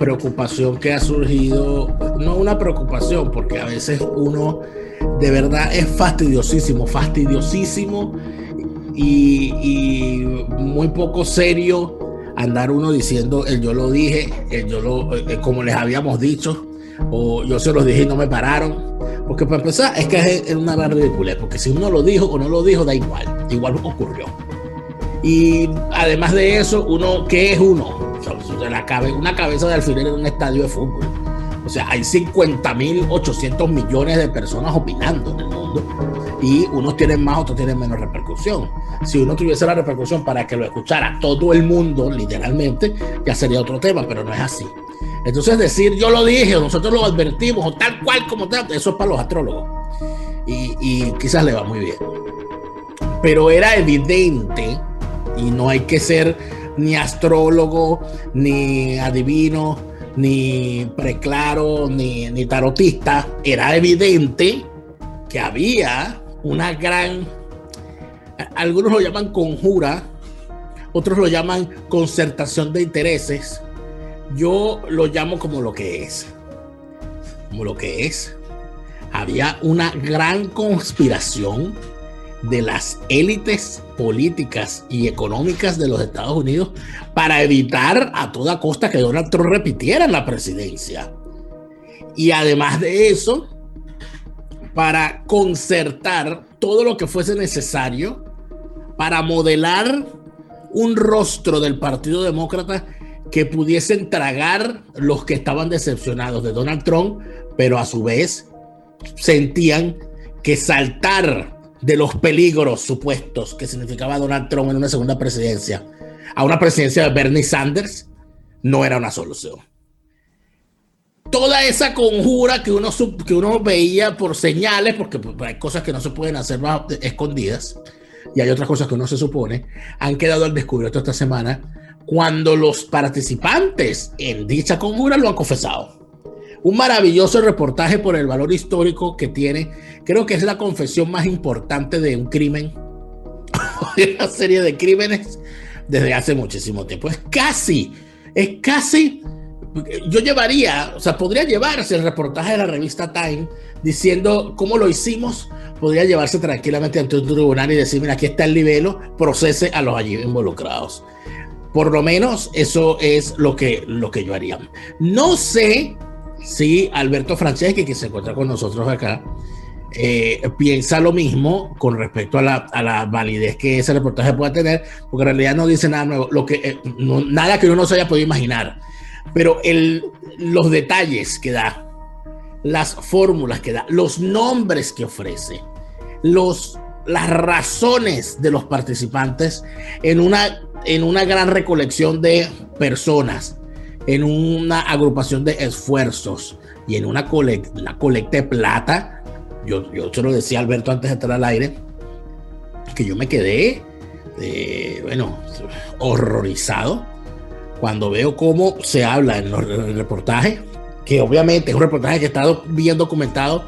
preocupación que ha surgido, no una preocupación, porque a veces uno de verdad es fastidiosísimo, fastidiosísimo y, muy poco serio andar uno diciendo el yo lo dije, el yo lo, eh, como les habíamos dicho, o yo se los dije y no me pararon. Porque para empezar, es que es una gran ridícula, porque si uno lo dijo o no lo dijo, da igual, igual ocurrió. Y además de eso, uno, ¿qué es uno? Una cabeza de alfiler en un estadio de fútbol. O sea, hay 50.800 millones de personas opinando en el mundo y unos tienen más, otros tienen menos repercusión. Si uno tuviese la repercusión para que lo escuchara todo el mundo, literalmente, ya sería otro tema, pero no es así. Entonces decir yo lo dije, nosotros lo advertimos, o tal cual como tal, eso es para los astrólogos. Y quizás le va muy bien. Pero era evidente, y no hay que ser ni astrólogo, ni adivino, ni preclaro, ni, ni tarotista, era evidente que había una gran, algunos lo llaman conjura, otros lo llaman concertación de intereses, yo lo llamo como lo que es, como lo que es. Había una gran conspiración de las élites políticas y económicas de los Estados Unidos para evitar a toda costa que Donald Trump repitiera la presidencia. Y además de eso, para concertar todo lo que fuese necesario para modelar un rostro del Partido Demócrata que pudiesen tragar los que estaban decepcionados de Donald Trump, pero a su vez sentían que saltar de los peligros supuestos que significaba Donald Trump en una segunda presidencia a una presidencia de Bernie Sanders no era una solución. Toda esa conjura que uno, que uno veía por señales, porque hay cosas que no se pueden hacer más escondidas y hay otras cosas que uno se supone, han quedado al descubierto esta semana cuando los participantes en dicha conjura lo han confesado un maravilloso reportaje por el valor histórico que tiene. Creo que es la confesión más importante de un crimen, de una serie de crímenes desde hace muchísimo tiempo. Es casi, es casi, yo llevaría, o sea, podría llevarse el reportaje de la revista Time diciendo cómo lo hicimos, podría llevarse tranquilamente ante un tribunal y decir, mira, aquí está el libelo, procese a los allí involucrados. Por lo menos eso es lo que, lo que yo haría. No sé si Alberto Franceschi, que se encuentra con nosotros acá, eh, piensa lo mismo con respecto a la, validez que ese reportaje pueda tener, porque en realidad no dice nada nuevo, lo que, eh, nada que uno no se haya podido imaginar. Pero el, los detalles que da, las fórmulas que da, los nombres que ofrece, los, las razones de los participantes en una, en una gran recolección de personas en una agrupación de esfuerzos y en una, colecta, colecta de plata. Yo, yo se lo decía a Alberto antes de entrar al aire, que yo me quedé, eh, bueno, horrorizado cuando veo cómo se habla en los reportajes, que obviamente es un reportaje que estado bien documentado,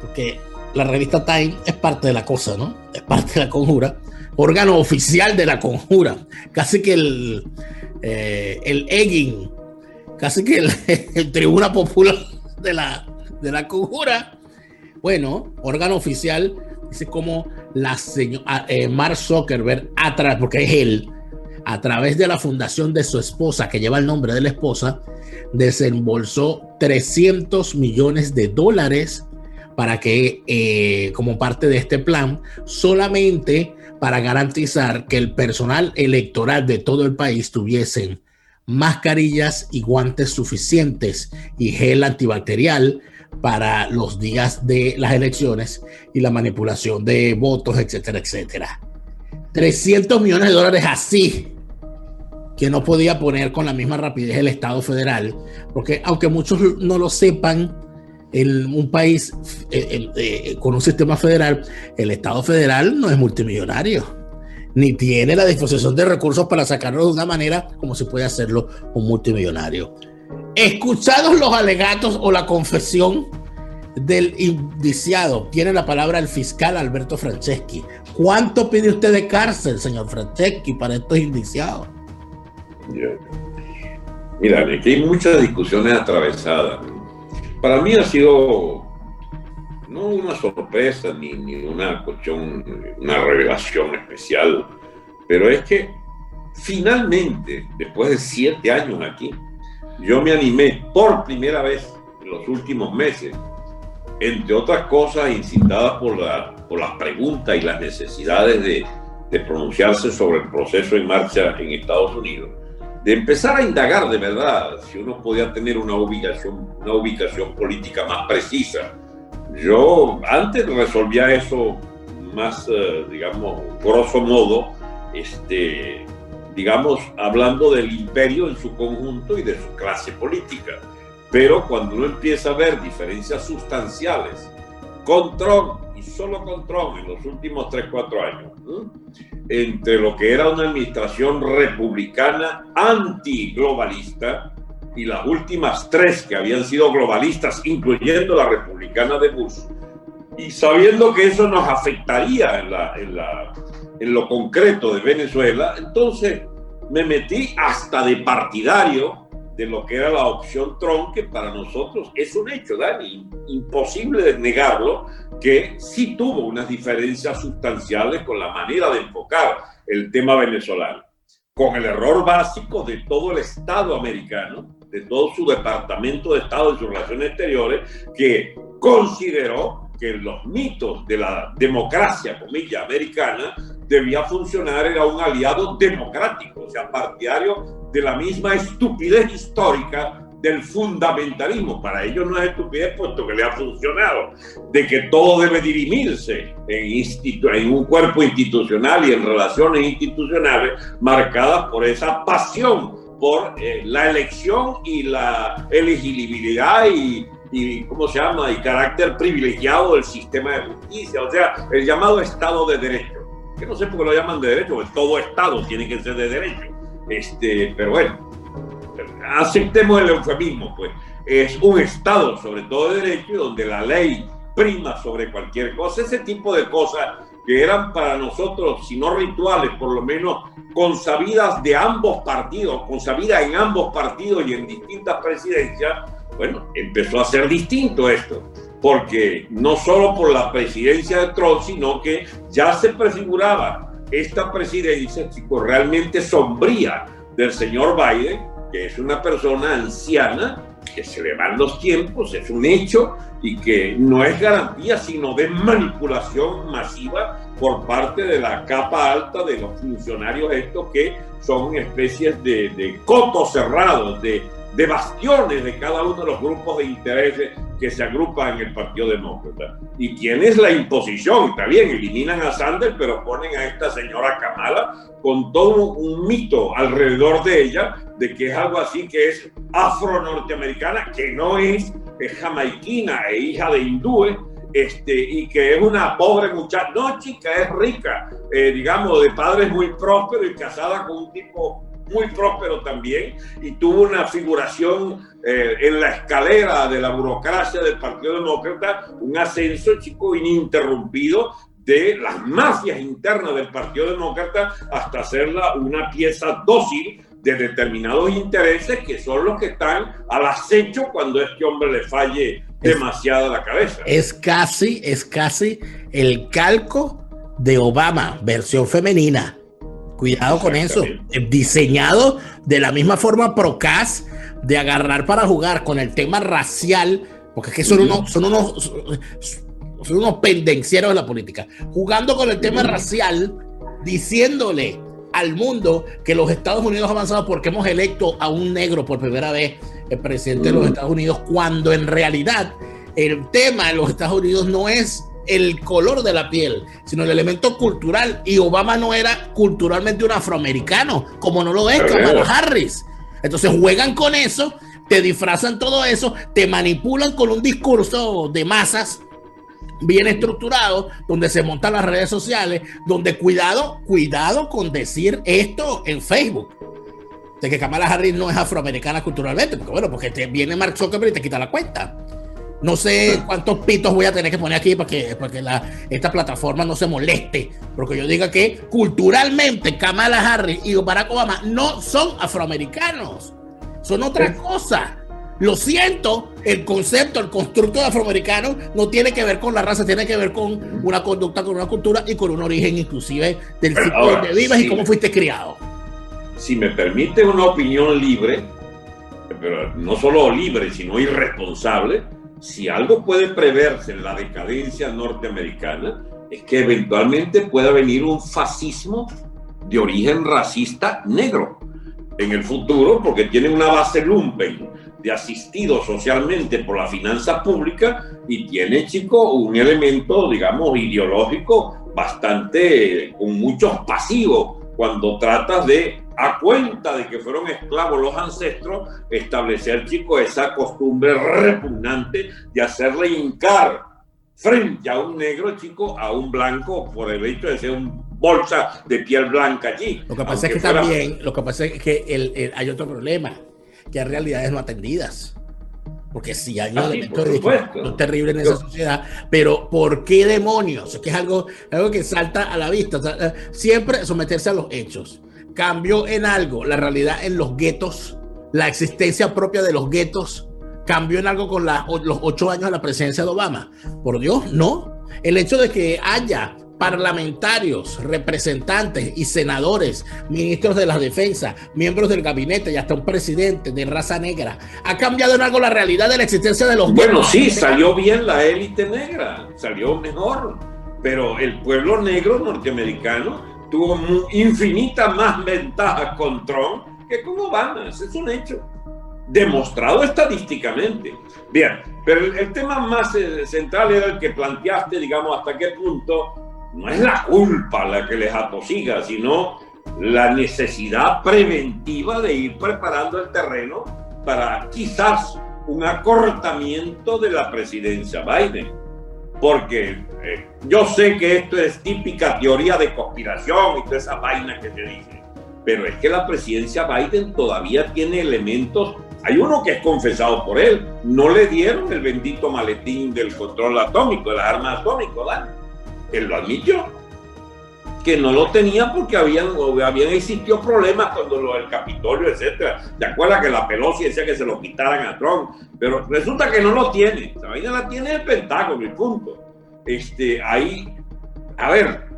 porque la revista Time es parte de la cosa, ¿no? Es parte de la conjura, órgano oficial de la conjura, casi que el, eh, el egging casi que el, Tribuna Popular de la, de la Conjura, bueno, órgano oficial, dice como la señora eh, Mark Zuckerberg, atrás, porque es él, a través de la fundación de su esposa, que lleva el nombre de la esposa, desembolsó 300 millones de dólares para que, eh, como parte de este plan, solamente para garantizar que el personal electoral de todo el país tuviesen mascarillas y guantes suficientes y gel antibacterial para los días de las elecciones y la manipulación de votos, etcétera, etcétera. 300 millones de dólares así que no podía poner con la misma rapidez el Estado federal, porque aunque muchos no lo sepan, en un país eh, eh, con un sistema federal, el Estado federal no es multimillonario ni tiene la disposición de recursos para sacarlo de una manera como se puede hacerlo un multimillonario. Escuchados los alegatos o la confesión del indiciado, tiene la palabra el fiscal Alberto Franceschi. ¿Cuánto pide usted de cárcel, señor Franceschi, para estos indiciados? Mira, aquí hay muchas discusiones atravesadas. Para mí ha sido no una sorpresa ni, ni una cuestión, una revelación especial, pero es que finalmente, después de siete años aquí, yo me animé por primera vez en los últimos meses, entre otras cosas incitadas por, la, por las preguntas y las necesidades de, de pronunciarse sobre el proceso en marcha en Estados Unidos, de empezar a indagar de verdad si uno podía tener una ubicación, una ubicación política más precisa. Yo antes resolvía eso más, eh, digamos, grosso modo, este, digamos, hablando del imperio en su conjunto y de su clase política. Pero cuando uno empieza a ver diferencias sustanciales con Trump y solo con Trump en los últimos 3, 4 años, entre lo que era una administración republicana antiglobalista y las últimas tres que habían sido globalistas, incluyendo la republicana de Bush, y sabiendo que eso nos afectaría en, la, en, la, en lo concreto de Venezuela, entonces me metí hasta de partidario de lo que era la opción Trump, que para nosotros es un hecho, Dani, imposible de negarlo, que sí tuvo unas diferencias sustanciales con la manera de enfocar el tema venezolano, con el error básico de todo el Estado americano, de todo su Departamento de Estado y sus relaciones exteriores, que consideró que los mitos de la democracia, comilla, americana, debía funcionar, era un aliado democrático, o sea, partidario de la misma estupidez histórica del fundamentalismo. Para ellos no es estupidez, puesto que le ha funcionado, de que todo debe dirimirse en, en un cuerpo institucional y en relaciones institucionales marcadas por esa pasión por eh, la elección y la elegibilidad y, y, ¿cómo se llama?, y carácter privilegiado del sistema de justicia, o sea, el llamado Estado de Derecho, que no sé por qué lo llaman de derecho, porque todo Estado tiene que ser de derecho, este, pero bueno, aceptemos el eufemismo, pues, es un Estado sobre todo de derecho donde la ley prima sobre cualquier cosa, ese tipo de cosas que eran para nosotros, si no rituales, por lo menos consabidas de ambos partidos, consabidas en ambos partidos y en distintas presidencias, bueno, empezó a ser distinto esto, porque no solo por la presidencia de Trump, sino que ya se prefiguraba esta presidencia, realmente sombría del señor Biden, que es una persona anciana, que se le van los tiempos, es un hecho, y que no es garantía, sino de manipulación masiva por parte de la capa alta de los funcionarios estos que son especies de, de cotos cerrados, de, de bastiones de cada uno de los grupos de intereses que se agrupan en el Partido Demócrata. ¿Y quién es la imposición? Está bien, eliminan a Sanders, pero ponen a esta señora Kamala con todo un mito alrededor de ella, de que es algo así que es afro-norteamericana, que no es, es jamaiquina e hija de hindúes, este, y que es una pobre muchacha, no chica, es rica, eh, digamos, de padres muy prósperos y casada con un tipo muy próspero también y tuvo una figuración eh, en la escalera de la burocracia del Partido Demócrata, un ascenso, chico, ininterrumpido de las mafias internas del Partido Demócrata hasta hacerla una pieza dócil de determinados intereses que son los que están al acecho cuando este hombre le falle demasiado la cabeza. Es casi, es casi el calco de Obama, versión femenina. Cuidado con eso. Diseñado de la misma forma Procas de agarrar para jugar con el tema racial, porque es que son, unos, son unos son unos pendencieros de la política, jugando con el tema racial, diciéndole al mundo que los Estados Unidos han avanzado porque hemos electo a un negro por primera vez el presidente de los Estados Unidos, cuando en realidad el tema en los Estados Unidos no es el color de la piel, sino el elemento cultural. Y Obama no era culturalmente un afroamericano, como no lo es Kamala Harris. Entonces juegan con eso, te disfrazan todo eso, te manipulan con un discurso de masas bien estructurado, donde se montan las redes sociales, donde cuidado, cuidado con decir esto en Facebook. De que Kamala Harris no es afroamericana culturalmente, porque bueno, porque te viene Mark Zuckerberg y te quita la cuenta. No sé cuántos pitos voy a tener que poner aquí para que, la, esta plataforma no se moleste. Porque yo diga que culturalmente Kamala Harris y Barack Obama no son afroamericanos. son otra cosa. Lo siento, el concepto, el constructo de afroamericano no tiene que ver con la raza, tiene que ver con una conducta, con una cultura y con un origen inclusive del sitio donde vivas y cómo fuiste criado. Si me permite una opinión libre, pero no solo libre, sino irresponsable, si algo puede preverse en la decadencia norteamericana, es que eventualmente pueda venir un fascismo de origen racista negro en el futuro, porque tiene una base lumpen de asistido socialmente por la finanza pública y tiene, chico, un elemento, digamos, ideológico bastante, con muchos pasivos, cuando tratas de, a cuenta de que fueron esclavos los ancestros, establecer, chico, esa costumbre repugnante de hacerle hincar frente a un negro, chico, a un blanco por el hecho de ser un bolsa de piel blanca allí. Lo que pasa es que también, lo que pasa es que el, hay otro problema, que hay realidades no atendidas. Porque sí, hay ah, un terrible en esa sociedad, pero ¿por qué demonios? Es que es algo, algo que salta a la vista. Eh, siempre someterse a los hechos. Cambió en algo la realidad en los guetos, la existencia propia de los guetos cambió en algo con los ocho años de la presidencia de Obama. Por Dios, no. El hecho de que haya parlamentarios, representantes y senadores, ministros de la defensa, miembros del gabinete y hasta un presidente de raza negra, ha cambiado en algo la realidad de la existencia de los... Bueno, sí, salió bien la élite negra, salió mejor, pero el pueblo negro norteamericano tuvo infinita más ventaja con Trump que con Obama, ese es un hecho demostrado estadísticamente. Bien, pero el, tema más eh, central era el que planteaste, digamos, hasta qué punto no es la culpa la que les atosiga, sino la necesidad preventiva de ir preparando el terreno para quizás un acortamiento de la presidencia Biden. Porque eh, yo sé que esto es típica teoría de conspiración y toda esa vaina que te dije, pero es que la presidencia Biden todavía tiene elementos hay uno que es confesado por él. No le dieron el bendito maletín del control atómico, de las armas atómicas, ¿verdad? Él lo admitió. Que no lo tenía porque habían, habían existido problemas cuando lo del Capitolio, etcétera. ¿Te acuerdas que la Pelosi decía que se lo quitaran a Trump? Pero resulta que no lo tiene. La vaina la tiene el Pentágono, el punto. Este, ahí, a ver,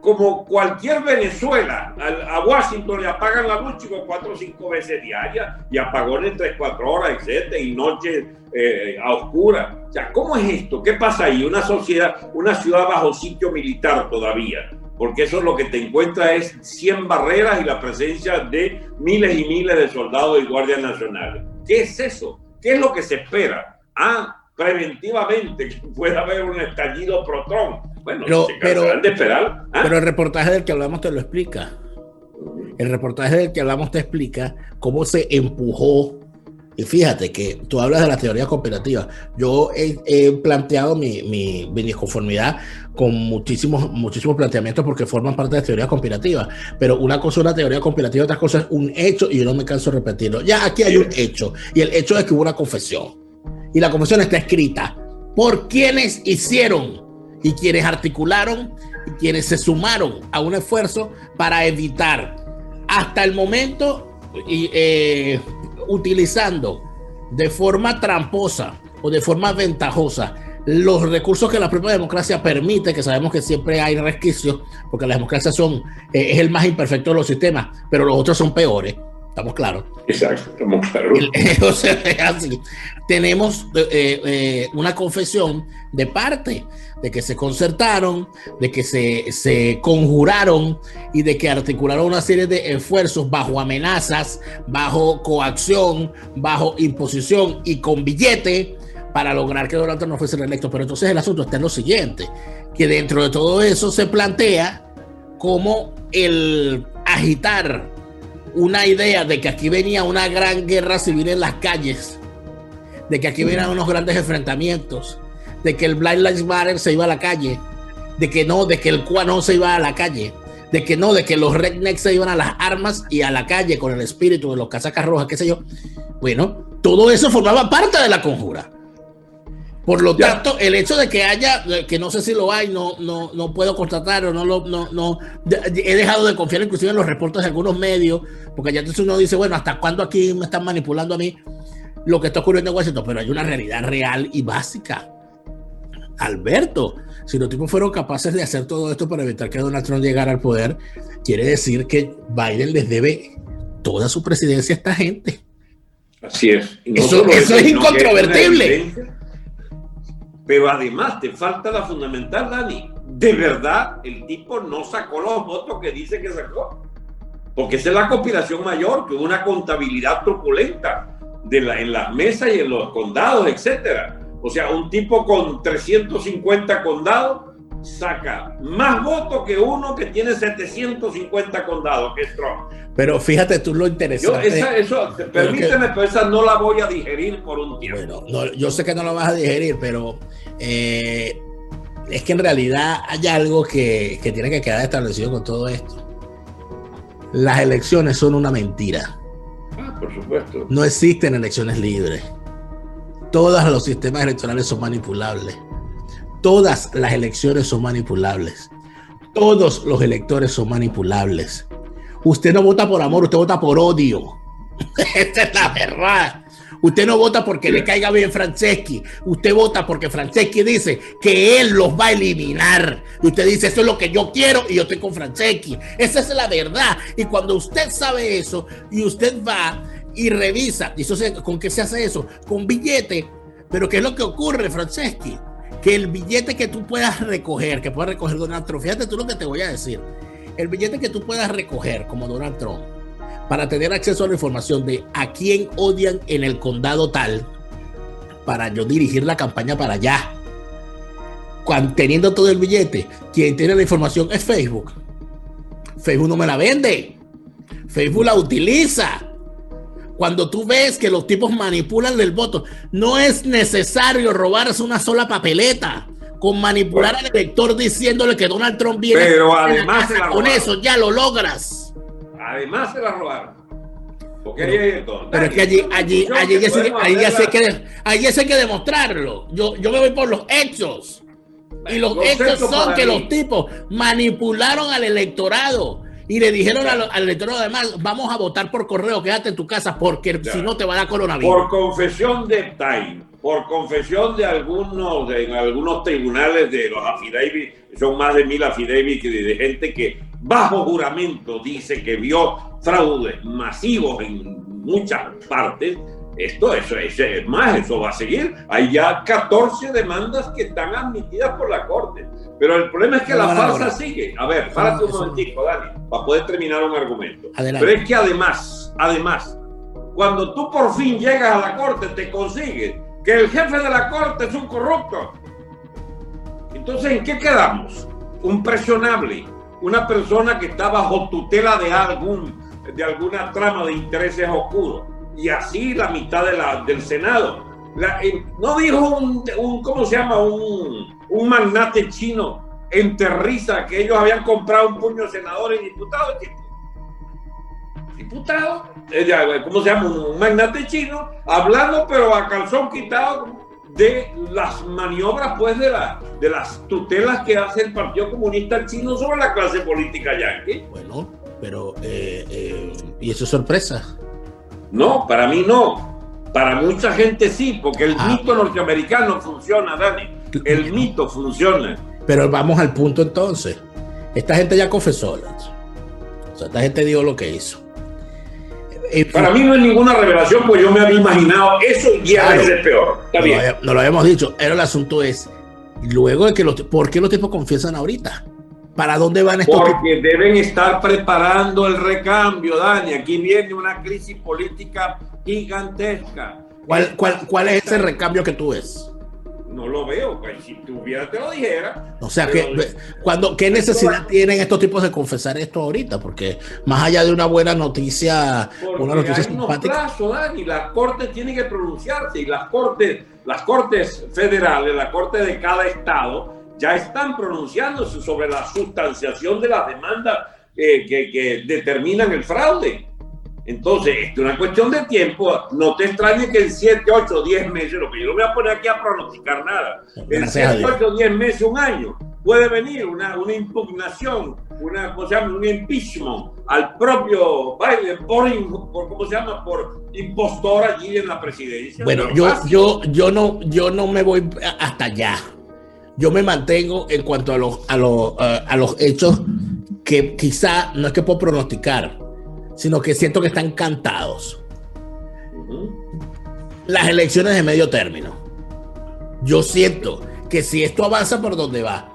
como cualquier Venezuela, a, Washington le apagan la luz chico, cuatro o cinco veces diarias y apagones tres, cuatro horas, etcétera, y noches eh, a oscura. O ¿cómo es esto? ¿Qué pasa ahí? Una sociedad, una ciudad bajo sitio militar todavía, porque eso es lo que te encuentra es 100 barreras y la presencia de miles y miles de soldados y guardias nacionales. ¿Qué es eso? ¿Qué es lo que se espera? Ah, preventivamente que pueda haber un estallido protón bueno, pero, esperar. ¿ah? Pero el reportaje del que hablamos te lo explica. El reportaje del que hablamos te explica cómo se empujó. Y fíjate que tú hablas de la teoría cooperativa. Yo he, planteado mi, mi, mi, disconformidad con muchísimos, muchísimos planteamientos porque forman parte de la teoría conspirativa. Pero una cosa es una teoría conspirativa, otra cosa es un hecho y yo no me canso de repetirlo. Ya aquí hay un hecho. Y el hecho es que hubo una confesión. Y la confesión está escrita por quienes hicieron y quienes articularon y quienes se sumaron a un esfuerzo para evitar hasta el momento y, eh, utilizando de forma tramposa o de forma ventajosa los recursos que la propia democracia permite, que sabemos que siempre hay resquicios, porque las democracias son, eh, es el más imperfecto de los sistemas, pero los otros son peores. ¿Estamos claros? Exacto, estamos claros. o sea, así. Tenemos eh, eh, una confesión de parte de que se concertaron, de que se, se conjuraron y de que articularon una serie de esfuerzos bajo amenazas, bajo coacción, bajo imposición y con billete para lograr que Donald Trump no fuese reelecto. Pero entonces el asunto está en lo siguiente, que dentro de todo eso se plantea como el agitar una idea de que aquí venía una gran guerra civil en las calles, de que aquí venían unos grandes enfrentamientos, de que el Blind Lives Matter se iba a la calle, de que no, de que el no se iba a la calle, de que no, de que los rednecks se iban a las armas y a la calle con el espíritu de los casacas rojas, qué sé yo. Bueno, todo eso formaba parte de la conjura. Por lo tanto, el hecho de que haya, que no sé si lo hay, no, no, no puedo constatar o no lo, no, no, he dejado de confiar inclusive en los reportes de algunos medios, porque ya entonces uno dice, bueno, ¿hasta cuándo aquí me están manipulando a mí lo que está ocurriendo en Washington? Pero hay una realidad real y básica. Alberto, si los tipos fueron capaces de hacer todo esto para evitar que Donald Trump llegara al poder, quiere decir que Biden les debe toda su presidencia a esta gente. Así es. eso, es incontrovertible. Pero además te falta la fundamental, Dani. De verdad, el tipo no sacó los votos que dice que sacó. Porque esa es la conspiración mayor, que una contabilidad truculenta de la, en las mesas y en los condados, etcétera. O sea, un tipo con 350 condados saca más votos que uno que tiene 750 condados, que es Trump. Pero fíjate tú lo interesante. Yo esa, eso, permíteme, pero esa no la voy a digerir por un tiempo. Bueno, no, yo sé que no la vas a digerir, pero eh, es que en realidad hay algo que, que tiene que quedar establecido con todo esto. Las elecciones son una mentira. Ah, por supuesto. No existen elecciones libres. Todos los sistemas electorales son manipulables. Todas las elecciones son manipulables. Todos los electores son manipulables. Usted no vota por amor, usted vota por odio. Esta es la verdad. Usted no vota porque le caiga bien Franceschi. Usted vota porque Franceschi dice que él los va a eliminar. Y usted dice, eso es lo que yo quiero y yo estoy con Franceschi. Esa es la verdad. Y cuando usted sabe eso y usted va y revisa, y eso ¿con qué se hace eso? Con billete. Pero ¿qué es lo que ocurre, Franceschi? Que el billete que tú puedas recoger, que puedas recoger Donald Trump, fíjate tú lo que te voy a decir, el billete que tú puedas recoger como Donald Trump para tener acceso a la información de a quién odian en el condado tal, para yo dirigir la campaña para allá. Cuando, teniendo todo el billete, quien tiene la información es Facebook. Facebook no me la vende. Facebook la utiliza cuando tú ves que los tipos manipulan el voto, no es necesario robarse una sola papeleta con manipular al elector diciéndole que Donald Trump viene pero además con eso ya lo logras. Además se la robaron. Porque pero, pero es que allí, allí, allí, ya, se, allí ya que, allí hay que demostrarlo. Yo, yo me voy por los hechos. Y los, hechos son que los tipos manipularon al electorado y le dijeron al, electorado además, vamos a votar por correo, quédate en tu casa porque si no te va a dar coronavirus. Por confesión de Time, por confesión de algunos, de, en algunos tribunales de los affidavits, son más de mil affidavits de, de gente que bajo juramento dice que vio fraudes masivos en muchas partes, esto, eso, es más, eso va a seguir. Hay ya 14 demandas que están admitidas por la Corte. Pero el problema es que la farsa sigue. A ver, párate un momentico, Dani, para poder terminar un argumento. Pero es que además, además, cuando tú por fin llegas a la Corte, te consigues que el jefe de la Corte es un corrupto. Entonces, ¿en qué quedamos? Un presionable, una persona que está bajo tutela de algún de alguna trama de intereses oscuros y así la mitad de del Senado. Eh, no dijo un, ¿cómo se llama? Un, un magnate chino en Terriza que ellos habían comprado un puño de senadores y diputados. Diputado, eh, ¿cómo se llama? Un magnate chino hablando, pero a calzón quitado de las maniobras, pues, de, la, de las tutelas que hace el Partido Comunista Chino sobre la clase política yanqui. Bueno, pero, eh, ¿y eso es sorpresa? No, para mí no. Para mucha gente sí, porque el ah. mito norteamericano funciona, Dani. El mito funciona. Pero vamos al punto entonces. Esta gente ya confesó. O sea, esta gente dijo lo que hizo. Eh, para mí no es ninguna revelación, pues yo me había imaginado eso y ya es peor. Está bien. No lo habíamos dicho. Pero el asunto es, luego de que los, ¿por qué los tipos confiesan ahorita? ¿Para dónde van estos Porque deben estar preparando el recambio, Dani. Aquí viene una crisis política gigantesca. ¿Cuál, cuál, cuál es ese recambio que tú ves? No lo veo, pues, si tuviera te lo dijera. O sea, que, cuando, ¿qué necesidad tienen estos tipos de confesar esto ahorita? Porque más allá de una buena noticia, una noticia hay simpática. Plazo, Dani, las cortes tienen que pronunciarse y las cortes, las cortes federales, la corte de cada estado, ya están pronunciándose sobre la sustanciación de las demandas que, que, determinan el fraude. Entonces, es una cuestión de tiempo. No te extrañe que en 7, 8, 10 meses, lo que yo no voy a poner aquí a pronosticar nada, en 7, 8, 10 meses, un año, puede venir una, una impugnación, una, ¿cómo se llama? un impeachment al propio Biden por, por, ¿cómo se llama? por impostor allí en la presidencia. Bueno, yo, yo, yo, no, yo no me voy hasta allá. Yo me mantengo en cuanto a los, a los, a los hechos que quizá no es que puedo pronosticar, sino que siento que están cantados. Las elecciones de medio término. Yo siento que si esto avanza por donde va,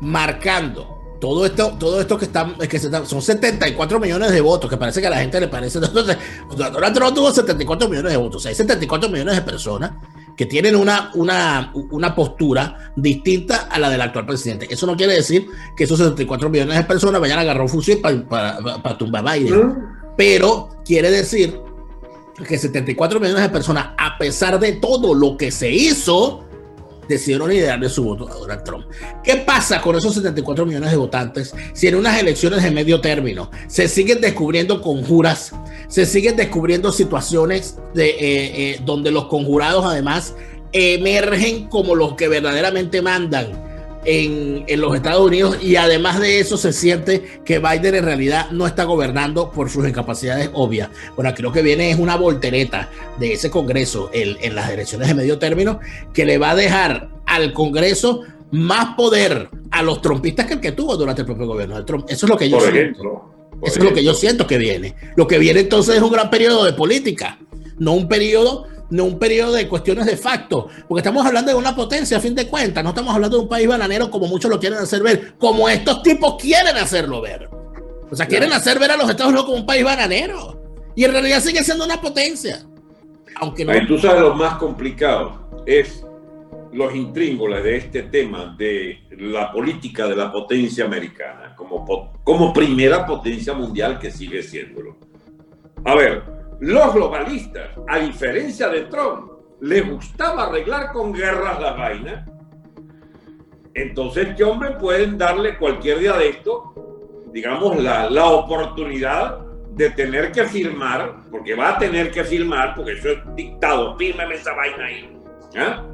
marcando todo esto, todo esto que están, que son 74 millones de votos, que parece que a la gente le parece. Entonces, Donald Trump tuvo 74 millones de votos. hay 74 millones de personas que tienen una, una, una postura distinta a la del actual presidente. Eso no quiere decir que esos 74 millones de personas vayan a agarrar un fusil para, para, para tumbar a Biden pero quiere decir que 74 millones de personas, a pesar de todo lo que se hizo, decidieron de su voto a Donald Trump. ¿Qué pasa con esos 74 millones de votantes si en unas elecciones de medio término se siguen descubriendo conjuras, se siguen descubriendo situaciones de, eh, eh, donde los conjurados además emergen como los que verdaderamente mandan? En, los Estados Unidos y además de eso se siente que Biden en realidad no está gobernando por sus incapacidades obvias. Bueno, creo que viene es una voltereta de ese Congreso en las elecciones de medio término que le va a dejar al Congreso más poder a los trompistas que el que tuvo durante el propio gobierno de Trump. Eso es lo que yo siento. Eso es lo que yo siento que viene. Lo que viene entonces es un gran periodo de política, no un periodo no un periodo de cuestiones de facto, porque estamos hablando de una potencia a fin de cuentas, no estamos hablando de un país bananero como muchos lo quieren hacer ver, como estos tipos quieren hacerlo ver. O sea, quieren hacer ver a los Estados Unidos como un país bananero. Y en realidad sigue siendo una potencia. Aunque no. tú sabes lo más complicado es los intríngulos de este tema de la política de la potencia americana como, como primera potencia mundial que sigue siéndolo. A ver, los globalistas, a diferencia de Trump, les gustaba arreglar con guerras las vainas. Entonces, ¿qué hombre pueden darle cualquier día de esto, digamos, la, la oportunidad de tener que firmar, porque va a tener que firmar, porque eso es dictado, fírmeme esa vaina ahí, ¿ah?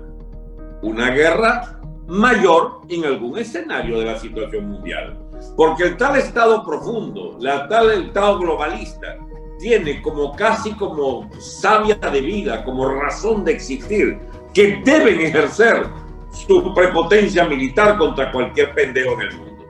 una guerra mayor en algún escenario de la situación mundial. Porque el tal Estado profundo, la tal Estado globalista, tiene como casi como sabia de vida, como razón de existir, que deben ejercer su prepotencia militar contra cualquier pendejo en el mundo.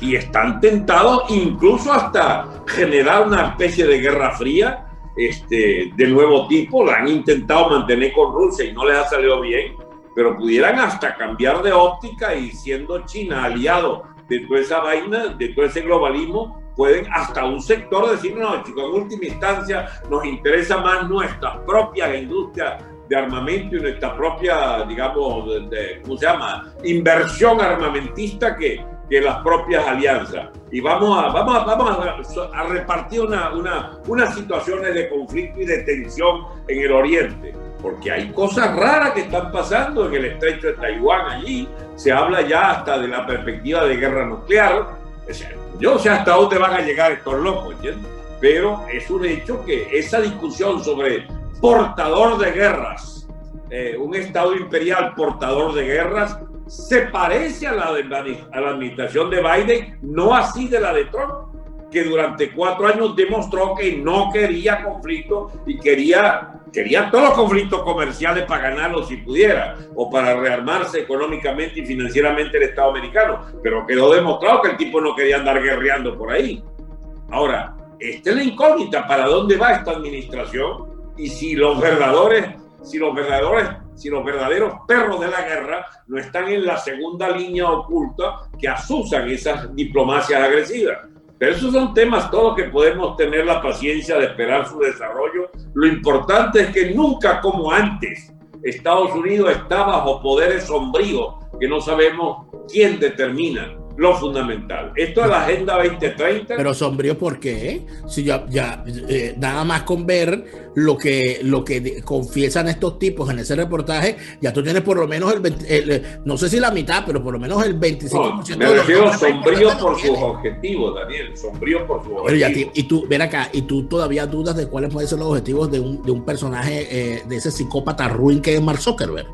Y están tentados incluso hasta generar una especie de guerra fría este, de nuevo tipo. La han intentado mantener con Rusia y no les ha salido bien, pero pudieran hasta cambiar de óptica y siendo China aliado de toda esa vaina, de todo ese globalismo, pueden hasta un sector decir, no, chicos, en última instancia nos interesa más nuestra propia industria de armamento y nuestra propia, digamos, de, ¿cómo se llama?, inversión armamentista que, que las propias alianzas. Y vamos a, vamos a, vamos a, repartir una, una, unas situaciones de conflicto y de tensión en el Oriente, porque hay cosas raras que están pasando en el estrecho de Taiwán allí. Se habla ya hasta de la perspectiva de guerra nuclear. Yo sé hasta dónde van a llegar estos locos. Pero es un hecho que esa discusión sobre portador de guerras, eh, un Estado imperial portador de guerras, se parece a la de a la administración de Biden, no así de la de Trump, que durante cuatro años demostró que no quería conflicto y quería, quería todos los conflictos comerciales para ganarlos si pudiera, o para rearmarse económicamente y financieramente el Estado americano. Pero quedó demostrado que el tipo no quería andar guerreando por ahí. Ahora, esta es la incógnita, ¿para dónde va esta administración? Y si los verdaderos, si los verdaderos, si los verdaderos perros de la guerra no están en la segunda línea oculta que asusan esas diplomacias agresivas. Pero esos son temas todos que podemos tener la paciencia de esperar su desarrollo. Lo importante es que nunca como antes Estados Unidos está bajo poderes sombríos que no sabemos quién determina lo fundamental. Esto es la Agenda 2030. Pero sombrío, ¿por qué? Si ya, ya eh, nada más con ver lo que, lo que confiesan estos tipos en ese reportaje, ya tú tienes por lo menos el, no sé si la mitad, pero por lo menos el 25%. me refiero sombrío por sus objetivos, Daniel, sombrío por sus objetivos. y tú, ven acá, y tú todavía dudas de cuáles pueden ser los objetivos de un, de un personaje, eh, de ese psicópata ruin que es Mark Zuckerberg,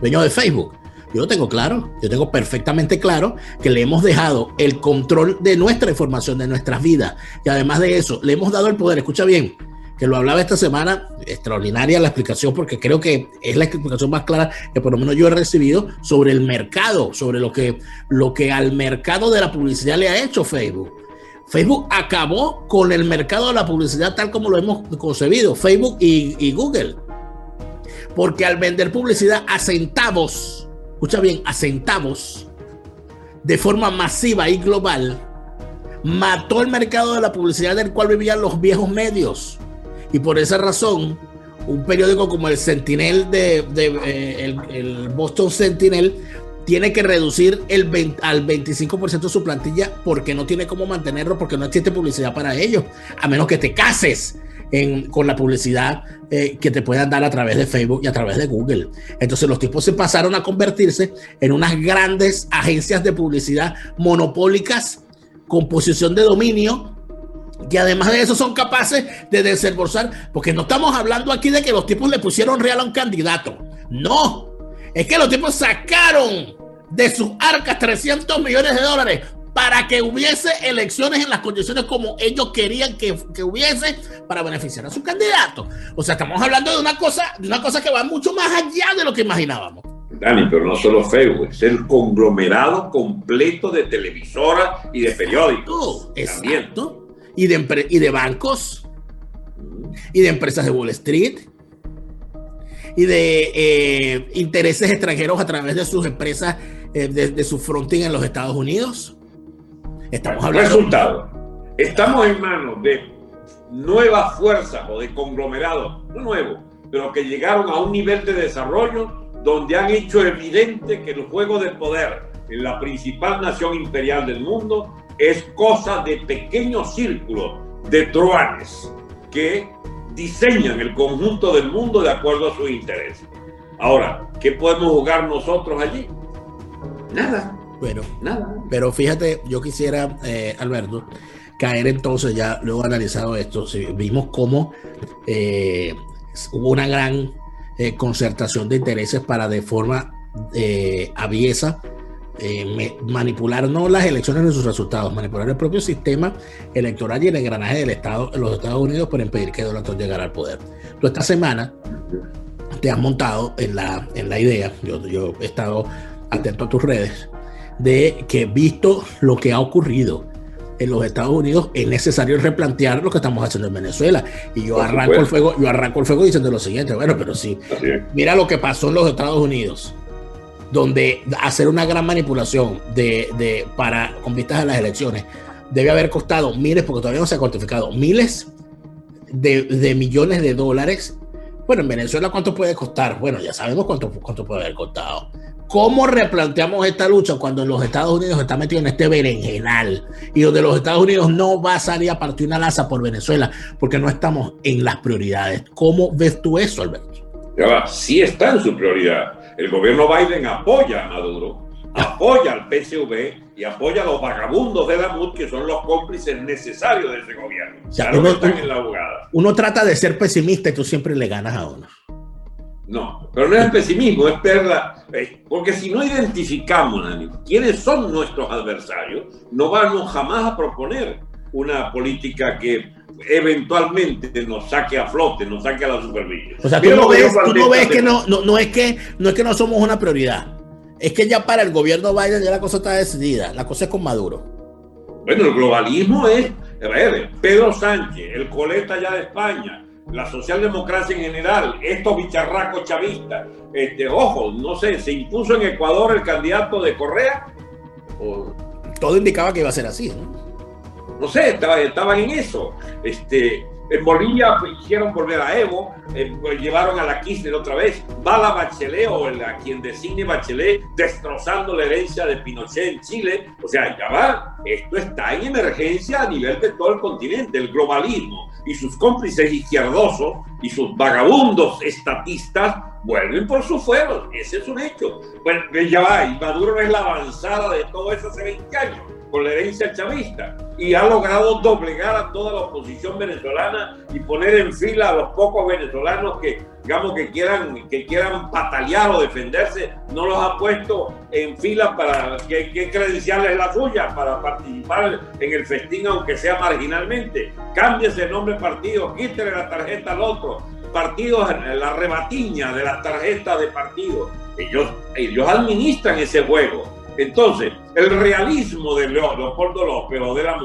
dueño de Facebook. Yo lo tengo claro, yo tengo perfectamente claro que le hemos dejado el control de nuestra información, de nuestras vidas. Y además de eso, le hemos dado el poder, escucha bien, que lo hablaba esta semana, extraordinaria la explicación, porque creo que es la explicación más clara que por lo menos yo he recibido sobre el mercado, sobre lo que, lo que al mercado de la publicidad le ha hecho Facebook. Facebook acabó con el mercado de la publicidad tal como lo hemos concebido, Facebook y, y Google. Porque al vender publicidad a centavos, escucha bien, a centavos, de forma masiva y global, mató el mercado de la publicidad del cual vivían los viejos medios. Y por esa razón, un periódico como el Sentinel de, eh, el, Boston Sentinel tiene que reducir el al 25% su plantilla porque no tiene cómo mantenerlo, porque no existe publicidad para ellos, a menos que te cases con la publicidad eh, que te puedan dar a través de Facebook y a través de Google. Entonces los tipos se pasaron a convertirse en unas grandes agencias de publicidad monopólicas con posición de dominio que además de eso son capaces de desembolsar, porque no estamos hablando aquí de que los tipos le pusieron real a un candidato. No, es que los tipos sacaron de sus arcas 300 millones de dólares para que hubiese elecciones en las condiciones como ellos querían que, hubiese para beneficiar a su candidato. O sea, estamos hablando de una cosa, de una cosa que va mucho más allá de lo que imaginábamos. Dani, pero no solo Facebook, es el conglomerado completo de televisoras y de periódicos. exacto. Y de, y de bancos, y de empresas de Wall Street, y de eh, intereses extranjeros a través de sus empresas, eh, de, de, su fronting en los Estados Unidos. Estamos hablando. Resultado. Estamos en manos de nuevas fuerzas o de conglomerados, no nuevos, pero que llegaron a un nivel de desarrollo donde han hecho evidente que el juego de poder en la principal nación imperial del mundo es cosa de pequeños círculos de truanes que diseñan el conjunto del mundo de acuerdo a sus intereses. Ahora, ¿qué podemos jugar nosotros allí? Nada. Bueno, nada. Pero fíjate, yo quisiera, eh, Alberto, caer entonces ya, luego analizado esto, si vimos cómo eh, hubo una gran eh, concertación de intereses para de forma aviesa manipular no las elecciones ni sus resultados, manipular el propio sistema electoral y el engranaje del Estado en los Estados Unidos para impedir que Donald Trump llegara al poder. Tú esta semana te has montado en la, en la idea, yo, yo he estado atento a tus redes, de que visto lo que ha ocurrido en los Estados Unidos, es necesario replantear lo que estamos haciendo en Venezuela. Y yo arranco el fuego, yo arranco el fuego diciendo lo siguiente, bueno, pero sí, mira lo que pasó en los Estados Unidos, donde hacer una gran manipulación de, de, para, con vistas a las elecciones debe haber costado miles, porque todavía no se ha cuantificado, miles de, de millones de dólares. Bueno, en Venezuela, ¿cuánto puede costar? Bueno, ya sabemos cuánto, cuánto puede haber costado. ¿Cómo replanteamos esta lucha cuando los Estados Unidos está metido en este berenjenal y donde los Estados Unidos no va a salir a partir una laza por Venezuela porque no estamos en las prioridades? ¿Cómo ves tú eso, Alberto? Ya sí está en su prioridad. El gobierno Biden apoya a Maduro, apoya al PSV y apoya a los vagabundos de la MUD que son los cómplices necesarios de ese gobierno. uno, están en la Uno trata de ser pesimista y tú siempre le ganas a uno. No, pero no es pesimismo, es perla. Eh, porque si no identificamos quiénes son nuestros adversarios, no vamos jamás a proponer una política que eventualmente nos saque a flote, nos saque a la superficie. O sea, tú no, ves, que no, no, es que no es que no somos una prioridad. Es que ya para el gobierno Biden ya la cosa está decidida. La cosa es con Maduro. Bueno, el globalismo es, a ver, Pedro Sánchez, el coleta ya de España, la socialdemocracia en general, estos bicharracos chavistas, este, ojo, no sé, se impuso en Ecuador el candidato de Correa. Todo indicaba que iba a ser así. No, sé, estaban en eso. Este, En Bolivia hicieron volver a Evo, eh, pues, llevaron a la Kirchner otra vez, va la Bachelet o a quien designe Bachelet destrozando la herencia de Pinochet en Chile. O sea, ya va, esto está en emergencia a nivel de todo el continente, el globalismo y sus cómplices izquierdosos y sus vagabundos estatistas vuelven por sus fueros. Ese es un hecho. Bueno, ya va, y Maduro es la avanzada de todo eso hace 20 años con la herencia chavista y ha logrado doblegar a toda la oposición venezolana y poner en fila a los pocos venezolanos que, digamos, que quieran, que quieran patalear o defenderse, no los ha puesto en fila para que, que credencial es la suya para participar en el festín, aunque sea marginalmente. Cámbiese el nombre partido, quítele la tarjeta al otro. Partidos, la rebatiña de las tarjetas de partido. Ellos, ellos administran ese juego entonces, el realismo de Leopoldo López o de la